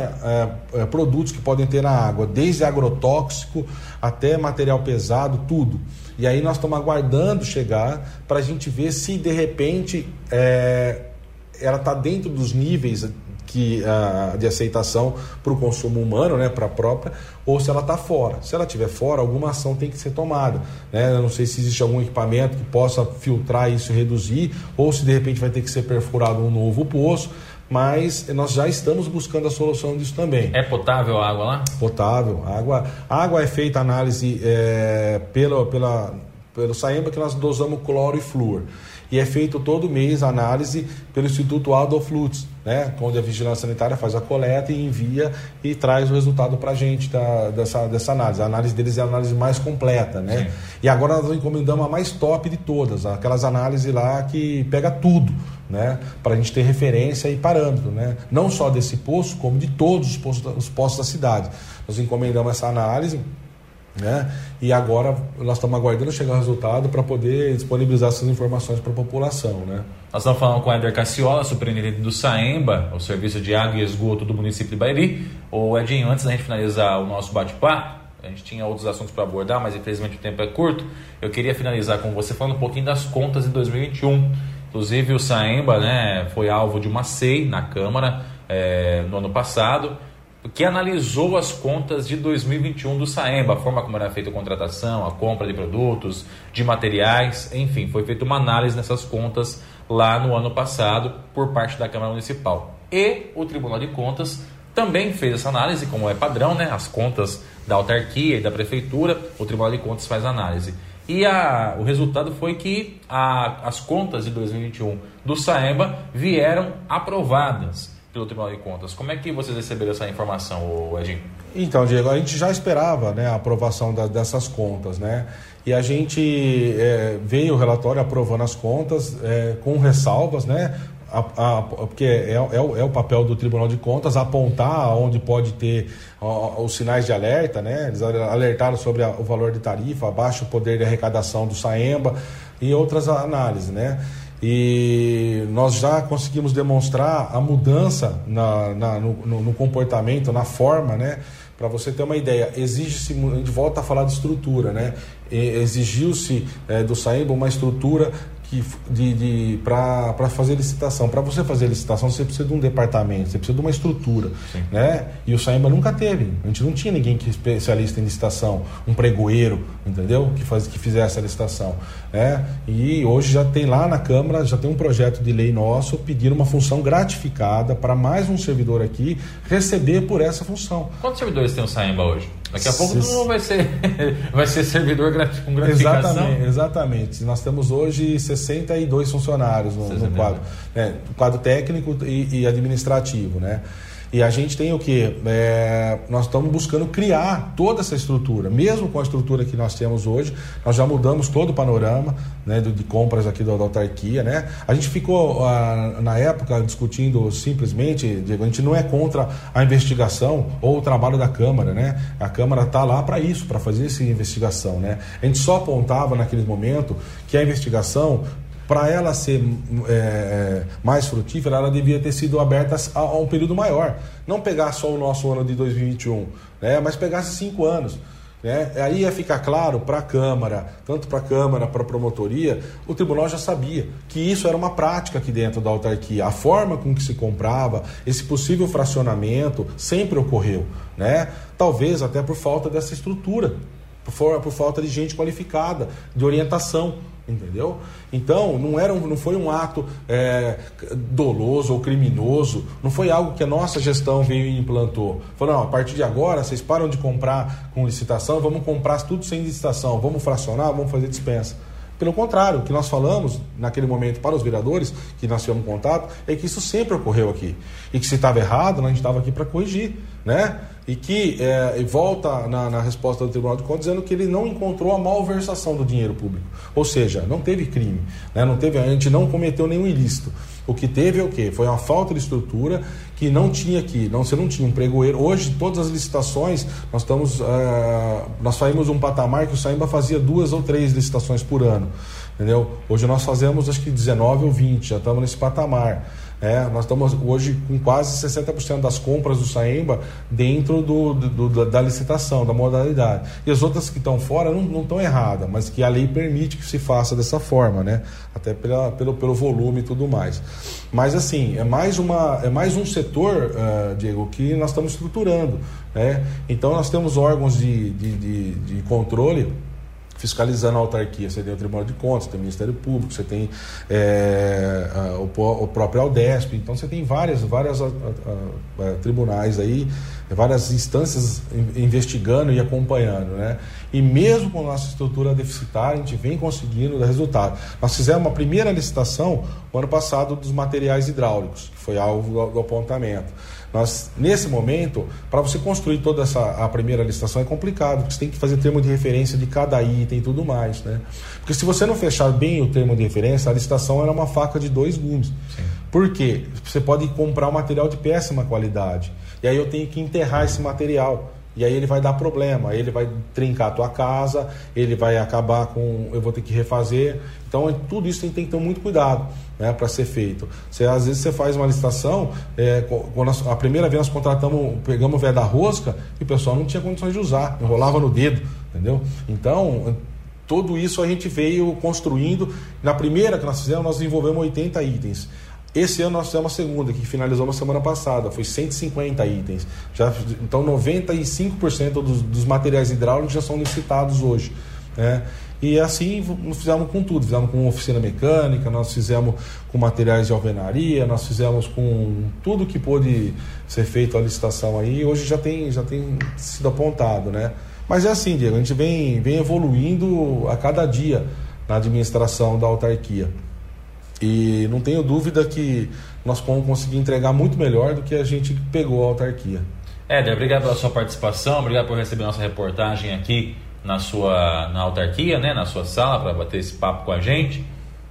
é, é, produtos que podem ter na água, desde agrotóxico até material pesado, tudo. E aí nós estamos aguardando chegar para a gente ver se de repente é, ela está dentro dos níveis que, de aceitação para o consumo humano, né, para a própria, ou se ela está fora. Se ela estiver fora, alguma ação tem que ser tomada. Né? Eu não sei se existe algum equipamento que possa filtrar isso e reduzir, ou se de repente vai ter que ser perfurado um novo poço. Mas nós já estamos buscando a solução disso também. É potável a água lá? Potável. A água, a água é feita análise é, pela, pela, pelo Saemba que nós dosamos cloro e flúor. E é feito todo mês a análise pelo Instituto Adolf Lutz, né? onde a Vigilância Sanitária faz a coleta e envia e traz o resultado para a gente da, dessa, dessa análise. A análise deles é a análise mais completa. Né? E agora nós encomendamos a mais top de todas, aquelas análises lá que pega tudo, né? para a gente ter referência e parâmetro. Né? Não só desse poço, como de todos os postos, os da cidade. Nós encomendamos essa análise né? E agora nós estamos aguardando chegar o resultado para poder disponibilizar essas informações para a população, né? Nós estamos falando com o Eder Cassiola, superintendente do SAEMBA, o Serviço de Água e Esgoto do município de Bairi. O Edinho, antes da gente finalizar o nosso bate-papo, a gente tinha outros assuntos para abordar, mas infelizmente o tempo é curto. Eu queria finalizar com você falando um pouquinho das contas de 2021. Inclusive o SAEMBA né, foi alvo de uma SEI na Câmara é, no ano passado que analisou as contas de 2021 do Saemba, a forma como era feita a contratação, a compra de produtos, de materiais, enfim, foi feita uma análise nessas contas lá no ano passado por parte da Câmara Municipal. E o Tribunal de Contas também fez essa análise, como é padrão, né? As contas da autarquia e da prefeitura, o Tribunal de Contas faz análise. E a, o resultado foi que a, as contas de 2021 do Saemba vieram aprovadas pelo Tribunal de Contas. Como é que vocês receberam essa informação, Edinho? Então, Diego, a gente já esperava né, a aprovação da, dessas contas, né? E a gente é, veio o relatório aprovando as contas é, com ressalvas, né? A, a, porque é, é, o, é, o, papel do Tribunal de Contas apontar onde pode ter ó, os sinais de alerta, né? Eles alertaram sobre a, o valor de tarifa, abaixo o poder de arrecadação do SAEMBA e outras análises, né? E nós já conseguimos demonstrar a mudança na, na no, no, comportamento, na forma, né? Para você ter uma ideia, exige-se, a gente volta a falar de estrutura, né? Exigiu-se é, do Saemba uma estrutura que, de, de para fazer licitação. Para você fazer licitação, você precisa de um departamento, você precisa de uma estrutura. Né? E o Saemba nunca teve. A gente não tinha ninguém que especialista em licitação, um pregoeiro, entendeu? Que, faz, que fizesse a licitação. Né? E hoje já tem lá na Câmara, já tem um projeto de lei nosso pedindo uma função gratificada para mais um servidor aqui receber por essa função. Quantos servidores tem o Saemba hoje? Daqui a pouco não vai ser, [LAUGHS] vai ser servidor com gratificação. Exatamente, exatamente. Nós temos hoje 62 funcionários no, no quadro, né, quadro técnico e, e administrativo, né? E a gente tem o que? É, nós estamos buscando criar toda essa estrutura, mesmo com a estrutura que nós temos hoje, nós já mudamos todo o panorama né, de, compras aqui da, da, autarquia. Né? A gente ficou, ah, na época, discutindo simplesmente, Diego, a gente não é contra a investigação ou o trabalho da Câmara. Né? A Câmara está lá para isso, para fazer essa investigação. Né? A gente só apontava naquele momento que a investigação para ela ser é, é, mais frutífera, ela devia ter sido aberta a, a, um período maior. Não pegar só o nosso ano de 2021, né? mas pegasse cinco anos. Né? Aí ia ficar claro para a Câmara, tanto para a Câmara, para a promotoria, o tribunal já sabia que isso era uma prática aqui dentro da autarquia. A forma com que se comprava, esse possível fracionamento sempre ocorreu. Né? Talvez até por falta dessa estrutura, por, por falta de gente qualificada, de orientação entendeu? Então não era um, não foi um ato é, doloso ou criminoso, não foi algo que a nossa gestão veio e implantou. Falou, não, a partir de agora vocês param de comprar com licitação, vamos comprar tudo sem licitação, vamos fracionar, vamos fazer dispensa. Pelo contrário, o que nós falamos naquele momento para os vereadores, que nós tivemos contato, é que isso sempre ocorreu aqui. E que se estava errado, a gente estava aqui para corrigir. Né? E que é, e volta na, na, resposta do Tribunal de Contas dizendo que ele não encontrou a malversação do dinheiro público. Ou seja, não teve crime, né? não teve, a gente não cometeu nenhum ilícito. O que teve é o quê? Foi uma falta de estrutura que não tinha aqui. Não, você não tinha um pregoeiro. Hoje, todas as licitações, nós estamos. Uh, nós saímos um patamar que o Saimba fazia duas ou três licitações por ano. Entendeu? Hoje nós fazemos acho que 19 ou 20, já estamos nesse patamar. É, nós estamos hoje com quase 60% das compras do Saemba dentro do, do, do, da licitação, da modalidade. E as outras que estão fora não estão erradas, mas que a lei permite que se faça dessa forma, né? Até pela, pelo, pelo volume e tudo mais. Mas assim, é mais, uma, é mais um setor, uh, Diego, que nós estamos estruturando. Né? Então nós temos órgãos de, de, de, de controle fiscalizando a autarquia. Você tem o Tribunal de Contas, tem o Ministério Público, você tem é, a, o, o próprio Aldesp. Então você tem várias, várias a- a- a- tribunais aí, várias instâncias in- investigando e acompanhando, né? E mesmo com nossa estrutura deficitária, a gente vem conseguindo dar resultado. Nós fizemos uma primeira licitação no ano passado dos materiais hidráulicos, que foi alvo do, do apontamento. Nós, nesse momento, para você construir toda essa a primeira licitação é complicado, porque você tem que fazer termo de referência de cada item e tudo mais, né? Porque se você não fechar bem o termo de referência, a licitação era uma faca de dois gumes. Por quê? Você pode comprar um material de péssima qualidade. E aí eu tenho que enterrar esse material. E aí ele vai dar problema, ele vai trincar a tua casa, ele vai acabar com. Eu vou ter que refazer. Então tudo isso tem, tem que ter muito cuidado né, para ser feito. Você, às vezes você faz uma licitação, é, quando nós- a primeira vez nós contratamos, pegamos o velho da rosca e o pessoal não tinha condições de usar, enrolava no dedo, entendeu? Então, tudo isso a gente veio construindo. Na primeira que nós fizemos, nós desenvolvemos 80 itens. Esse ano nós fizemos a segunda, que finalizou na semana passada, foi 150 itens. Já, então 95% dos, dos materiais hidráulicos já são licitados hoje. Né? E assim fizemos com tudo, fizemos com oficina mecânica, nós fizemos com materiais de alvenaria, nós fizemos com tudo que pôde ser feito a licitação aí, hoje já tem, já tem sido apontado, né? Mas é assim, Diego, a gente vem, vem evoluindo a cada dia na administração da autarquia. E não tenho dúvida que nós vamos conseguir entregar muito melhor do que a gente pegou a autarquia. Éder, obrigado pela sua participação, obrigado por receber nossa reportagem aqui na sua na autarquia, né, na sua sala para bater esse papo com a gente.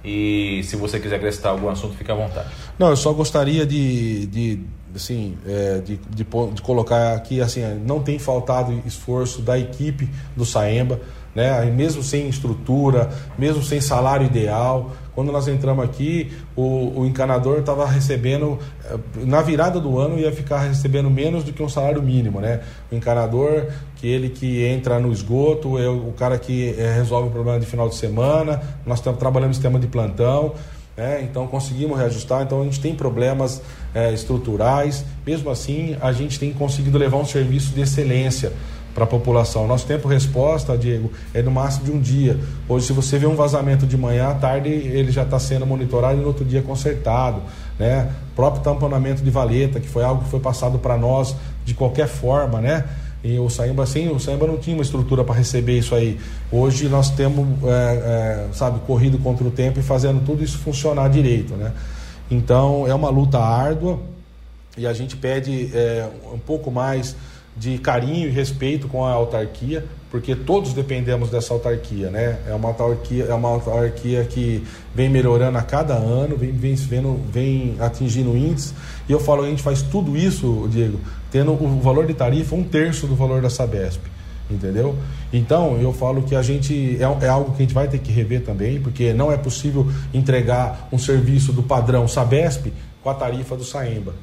E se você quiser acrescentar algum assunto, fica à vontade. Não, eu só gostaria de, de assim, é, de, de, de colocar aqui, assim, não tem faltado esforço da equipe do Saemba, né? Mesmo sem estrutura, mesmo sem salário ideal, quando nós entramos aqui, o, o encanador estava recebendo, eh, na virada do ano, ia ficar recebendo menos do que um salário mínimo, né? O encanador, que ele que entra no esgoto, é o cara que eh, resolve o problema de final de semana, nós estamos trabalhando no sistema de plantão, né? então conseguimos reajustar. Então a gente tem problemas eh, estruturais, mesmo assim a gente tem conseguido levar um serviço de excelência para a população. Nosso tempo resposta, Diego, é no máximo de um dia. Hoje, se você vê um vazamento de manhã à tarde, ele já está sendo monitorado e no outro dia consertado. Né? próprio tamponamento de valeta, que foi algo que foi passado para nós de qualquer forma, né? E o Saimba, sim, o Saimba não tinha uma estrutura para receber isso aí. Hoje nós temos, é, é, sabe, corrido contra o tempo e fazendo tudo isso funcionar direito, né? Então é uma luta árdua e a gente pede é, um pouco mais de carinho e respeito com a autarquia, porque todos dependemos dessa autarquia, né? É uma autarquia, é uma autarquia que vem melhorando a cada ano, vem, vem, vendo, vem atingindo índices. E eu falo, a gente faz tudo isso, Diego, tendo o valor de tarifa um terço do valor da Sabesp entendeu? Então eu falo que a gente é, é, algo que a gente vai ter que rever também, porque não é possível entregar um serviço do padrão Sabesp com a tarifa do Saemba.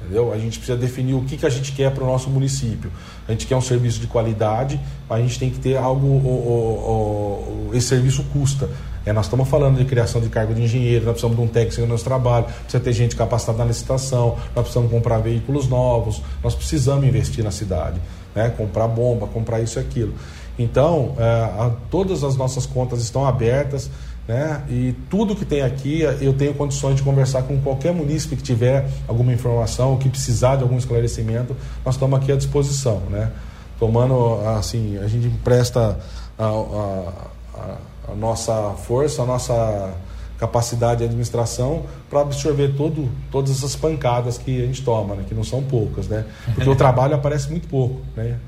Entendeu? A gente precisa definir o que, que a gente quer para o nosso município. A gente quer um serviço de qualidade, mas a gente tem que ter algo. O, o, o, esse serviço custa. É, nós estamos falando de criação de cargo de engenheiro, nós precisamos de um técnico no nosso trabalho, precisa ter gente capacitada na licitação, nós precisamos comprar veículos novos, nós precisamos investir na cidade, né? comprar bomba, comprar isso e aquilo. Então, é, a, todas as nossas contas estão abertas, né? E tudo que tem aqui, eu tenho condições de conversar com qualquer munícipe que tiver alguma informação, que precisar de algum esclarecimento, nós estamos aqui à disposição, né? Tomando, assim, a gente empresta a, a, a, nossa força, a nossa capacidade de administração para absorver todo, todas essas pancadas que a gente toma, né? que não são poucas, né? Porque o [LAUGHS] trabalho aparece muito pouco, né?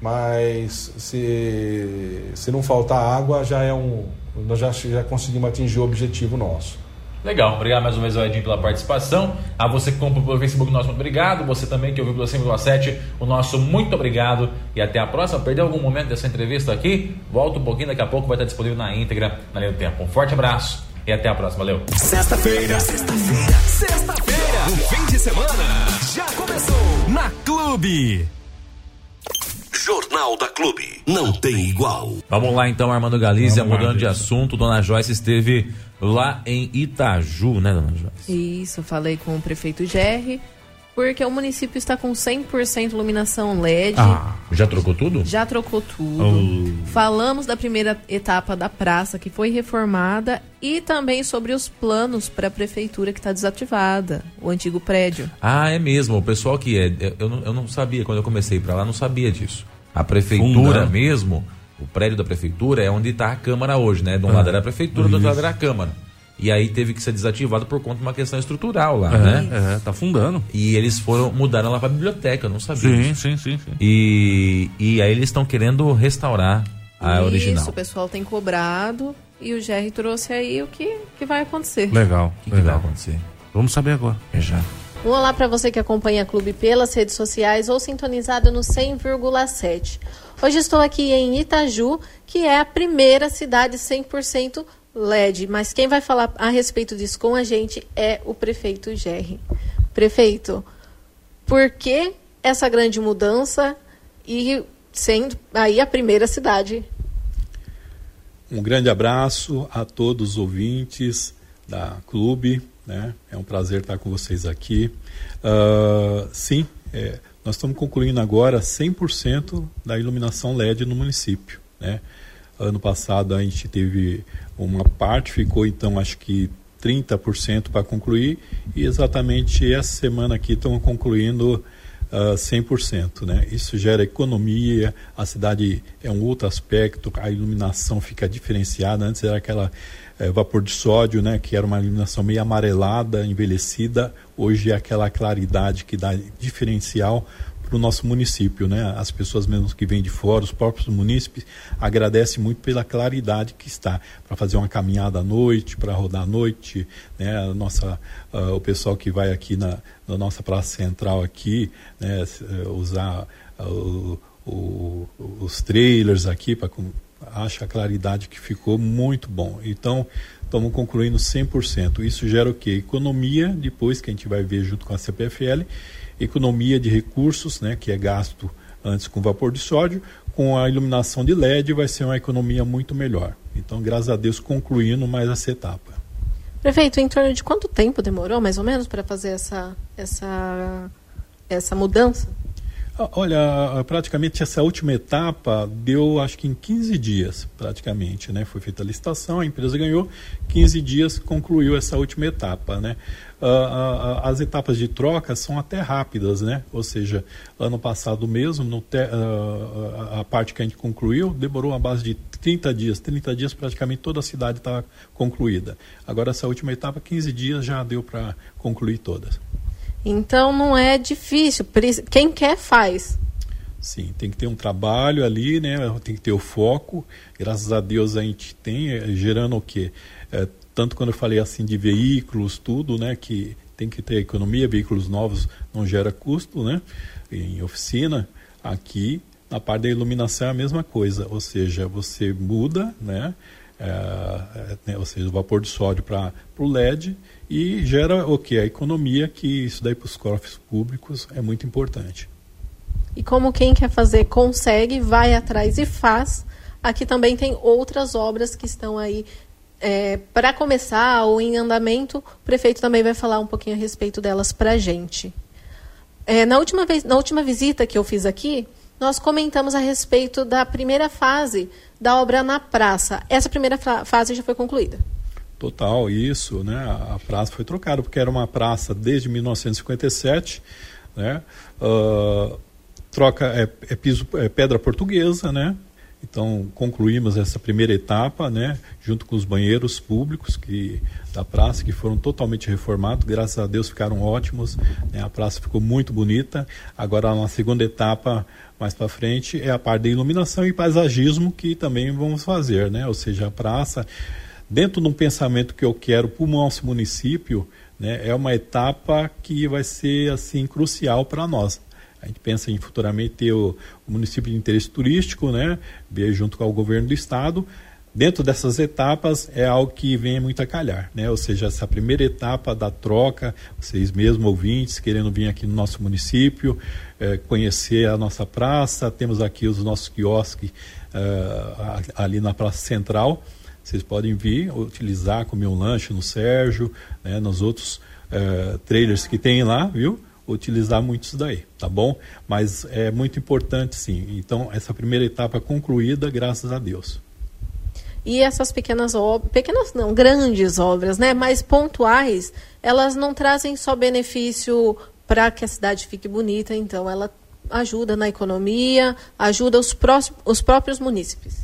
Mas se, se não faltar água, já é um. Nós já, já conseguimos atingir o objetivo nosso. Legal, obrigado mais uma vez ao Edinho pela participação. A você que comprou pelo Facebook, nosso muito obrigado. Você também que ouviu pelo 5,7, o nosso muito obrigado. E até a próxima. Perdeu algum momento dessa entrevista aqui? Volta um pouquinho, daqui a pouco vai estar disponível na íntegra na linha do tempo. Um forte abraço e até a próxima. Valeu. Sexta-feira, sexta-feira, sexta-feira, o fim de semana já começou na Clube. Jornal da Clube. Não tem igual. Vamos lá então, Armando Galizia, mudando de assunto. Dona Joyce esteve lá em Itaju, né, Dona Joyce? Isso, falei com o prefeito Gerry. porque o município está com 100% iluminação LED. Ah, já trocou tudo? Já trocou tudo. Oh. Falamos da primeira etapa da praça que foi reformada e também sobre os planos para a prefeitura que está desativada, o antigo prédio. Ah, é mesmo. O pessoal que é. Eu não, eu não sabia, quando eu comecei para lá, não sabia disso. A prefeitura Funda. mesmo, o prédio da prefeitura é onde está a Câmara hoje, né? De um Ah, lado era a prefeitura, do outro lado isso. era a Câmara. E aí teve que ser desativado por conta de uma questão estrutural lá, É, né? é, tá fundando. E eles foram, mudaram lá pra biblioteca, eu não sabia. Sim, sim, sim, sim. E, e aí eles estão querendo restaurar a Isso, original. o pessoal tem cobrado e o Jerry trouxe aí o que, que vai acontecer. Legal. O que, que vai acontecer? Vamos saber agora. É já. Um olá para você que acompanha a Clube pelas redes sociais ou sintonizado no 100,7. Hoje estou aqui em Itaju, que é a primeira cidade 100% LED, mas quem vai falar a respeito disso com a gente é o prefeito Gerry. Prefeito, por que essa grande mudança e sendo aí a primeira cidade? Um grande abraço a todos os ouvintes da Clube. Né? É um prazer estar com vocês aqui. Ah, sim, é, nós estamos concluindo agora 100% da iluminação LED no município. Né? Ano passado a gente teve uma parte, ficou então acho que 30% para concluir, e exatamente essa semana aqui estamos concluindo ah, 100%. Né? Isso gera economia, a cidade é um outro aspecto, a iluminação fica diferenciada. Antes era aquela eh, vapor de sódio, né, que era uma iluminação meio amarelada, envelhecida. Hoje é aquela claridade que dá diferencial para o nosso município, né? As pessoas mesmo que vêm de fora, os próprios munícipes, agradecem muito pela claridade que está para fazer uma caminhada à noite, para rodar à noite, né? A nossa, ah, o pessoal que vai aqui na, na nossa praça central aqui, né? eh, Usar o- o- os trailers aqui para acha a claridade que ficou muito bom. Então, estamos concluindo 100%. Isso gera o quê? Economia, depois que a gente vai ver junto com a CPFL, economia de recursos, né, que é gasto antes com vapor de sódio, com a iluminação de LED vai ser uma economia muito melhor. Então, graças a Deus, concluindo mais essa etapa. Prefeito, em torno de quanto tempo demorou, mais ou menos, para fazer essa, essa, essa mudança? Ah, Olha, praticamente essa última etapa deu, acho que em 15 dias, praticamente, né? Foi feita a licitação, a empresa ganhou, 15 dias concluiu essa última etapa, né? Ah, ah, as etapas de troca são até rápidas, né? Ou seja, ano passado mesmo, no te- ah, a parte que a gente concluiu, demorou uma base de 30 dias. 30 dias praticamente toda a cidade estava concluída. Agora essa última etapa, 15 dias já deu para concluir todas. Então não é difícil. Quem quer faz. Sim, tem que ter um trabalho ali, né? Tem que ter o foco. Graças a Deus a gente tem, eh, gerando o quê? Eh, tanto quando eu falei assim de veículos, tudo, né? Que tem que ter economia, veículos novos não gera custo, né? Em oficina, aqui na parte da iluminação é a mesma coisa, ou seja, você muda, né? Eh, né, ou seja, o vapor de sódio para o LED e gera o que? A economia, que isso daí para os cofres públicos é muito importante. E como quem quer fazer consegue, vai atrás e faz. Aqui também tem outras obras que estão aí para começar ou em andamento. O prefeito também vai falar um pouquinho a respeito delas para a gente. É, na, última vez, na última visita que eu fiz aqui, nós comentamos a respeito da primeira fase da obra na praça. Essa primeira fa- fase já foi concluída. Total, isso, né? A praça foi trocada porque era uma praça desde 1957, né? Ah, troca é, é piso é pedra portuguesa, né? Então concluímos essa primeira etapa, né? Junto com os banheiros públicos que da praça que foram totalmente reformados, graças a Deus ficaram ótimos, né? A praça ficou muito bonita. Agora na segunda etapa mais para frente é a parte da iluminação e paisagismo que também vamos fazer, né? Ou seja, a praça dentro de um pensamento que eu quero para o nosso município, né, é uma etapa que vai ser assim crucial para nós. A gente pensa em futuramente ter o, o município de interesse turístico, né, junto com o governo do estado. Dentro dessas etapas é algo que vem muito a calhar, né? Ou seja, essa primeira etapa da troca, vocês mesmos ouvintes querendo vir aqui no nosso município, eh, conhecer a nossa praça, temos aqui os nossos quiosques a- ali na praça central. Vocês podem vir, utilizar, comer um lanche no Sérgio, né, nos outros eh, trailers que tem lá, viu? Utilizar muito isso daí, tá bom? Mas é muito importante sim. Então, essa primeira etapa concluída, graças a Deus. E essas pequenas obras, pequenas não, grandes obras, né, mais pontuais, elas não trazem só benefício para que a cidade fique bonita, então ela ajuda na economia, ajuda os, próximos, os próprios munícipes.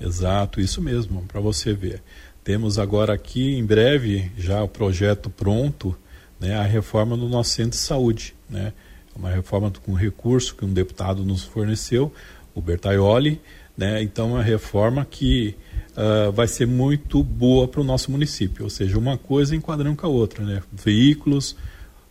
Exato, isso mesmo, para você ver. Temos agora aqui, em breve, já o projeto pronto, né, a reforma do nosso centro de saúde. Né? Uma reforma com recurso que um deputado nos forneceu, o Bertaioli. Né? Então, é uma reforma que uh, vai ser muito boa para o nosso município, ou seja, uma coisa enquadrando com a outra. Né? Veículos,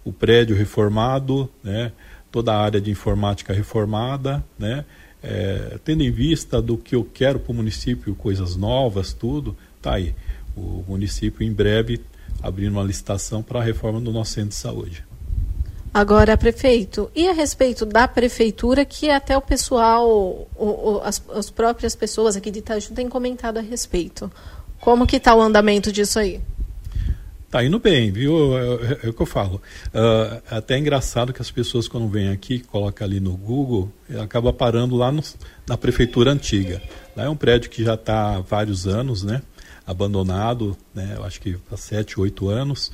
o prédio reformado, né? toda a área de informática reformada, né? É, tendo em vista do que eu quero para o município, coisas novas, tudo, tá aí. O município em breve abrindo uma licitação para a reforma do nosso centro de saúde. Agora, prefeito, e a respeito da prefeitura, que até o pessoal, o, o, as, as próprias pessoas aqui de Itaju têm comentado a respeito. Como que está o andamento disso aí? Tá indo bem, viu? É, é, é o que eu falo. Uh, até é engraçado que as pessoas, quando vêm aqui, colocam ali no Google, acaba parando lá no, na prefeitura antiga. Lá é um prédio que já está há vários anos, né? Abandonado, né? Eu acho que há sete, oito anos.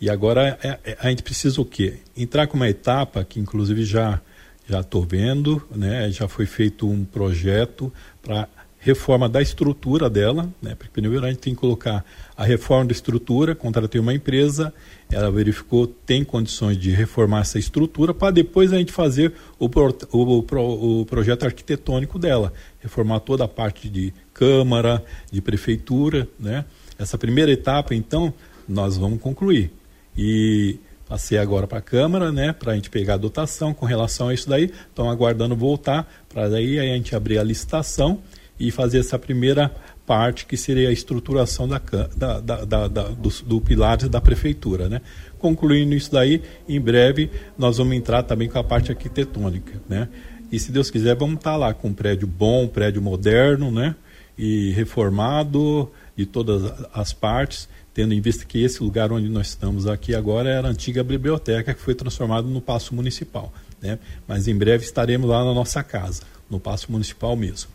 E agora é, é, a gente precisa o quê? Entrar com uma etapa que, inclusive, já já estou vendo, né? Já foi feito um projeto para reforma da estrutura dela, né? Porque primeiro a gente tem que colocar a reforma da estrutura, contratei uma empresa, ela verificou tem condições de reformar essa estrutura para depois a gente fazer o, pro, o, o, o, projeto arquitetônico dela, reformar toda a parte de câmara, de prefeitura, né? Essa primeira etapa, então, nós vamos concluir. E passei agora para a Câmara, né, para a gente pegar a dotação com relação a isso daí. Estão aguardando voltar para daí a gente abrir a licitação e fazer essa primeira parte que seria a estruturação da, da, da, da do, do pilar da prefeitura, né? Concluindo isso daí, em breve nós vamos entrar também com a parte arquitetônica, né? E se Deus quiser, vamos estar tá lá com um prédio bom, um prédio moderno, né? E reformado de todas as partes, tendo em vista que esse lugar onde nós estamos aqui agora era a antiga biblioteca que foi transformada no Paço Municipal, né? Mas em breve estaremos lá na nossa casa, no Paço Municipal mesmo.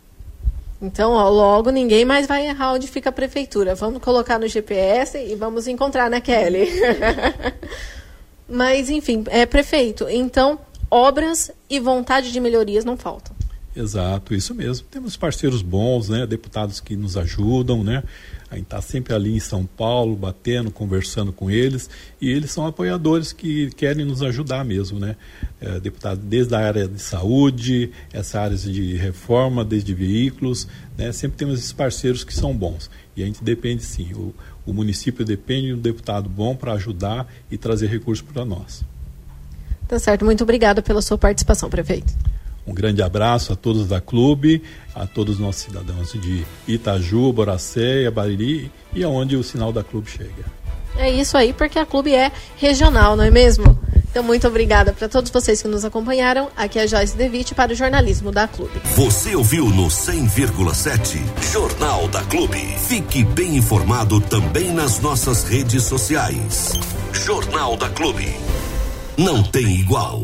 Então, ó, logo ninguém mais vai errar onde fica a prefeitura. Vamos colocar no GPS e vamos encontrar, né, Kelly? [LAUGHS] Mas, enfim, é prefeito. Então, obras e vontade de melhorias não faltam. Exato, isso mesmo. Temos parceiros bons, né? Deputados que nos ajudam, né? A gente está sempre ali em São Paulo, batendo, conversando com eles, e eles são apoiadores que querem nos ajudar mesmo, né? É, deputado desde a área de saúde, essa área de reforma, desde veículos, né? Sempre temos esses parceiros que são bons. E a gente depende sim, o, o município depende de um deputado bom para ajudar e trazer recursos para nós. Tá certo, muito obrigada pela sua participação, prefeito. Um grande abraço a todos da clube, a todos os nossos cidadãos de Itaju, Boracéia, Bariri e aonde o sinal da clube chega. É isso aí, porque a clube é regional, não é mesmo? Então, muito obrigada para todos vocês que nos acompanharam. Aqui é a Joyce Devitt para o jornalismo da Clube. Você ouviu no 100,7 Jornal da Clube. Fique bem informado também nas nossas redes sociais. Jornal da Clube. Não tem igual.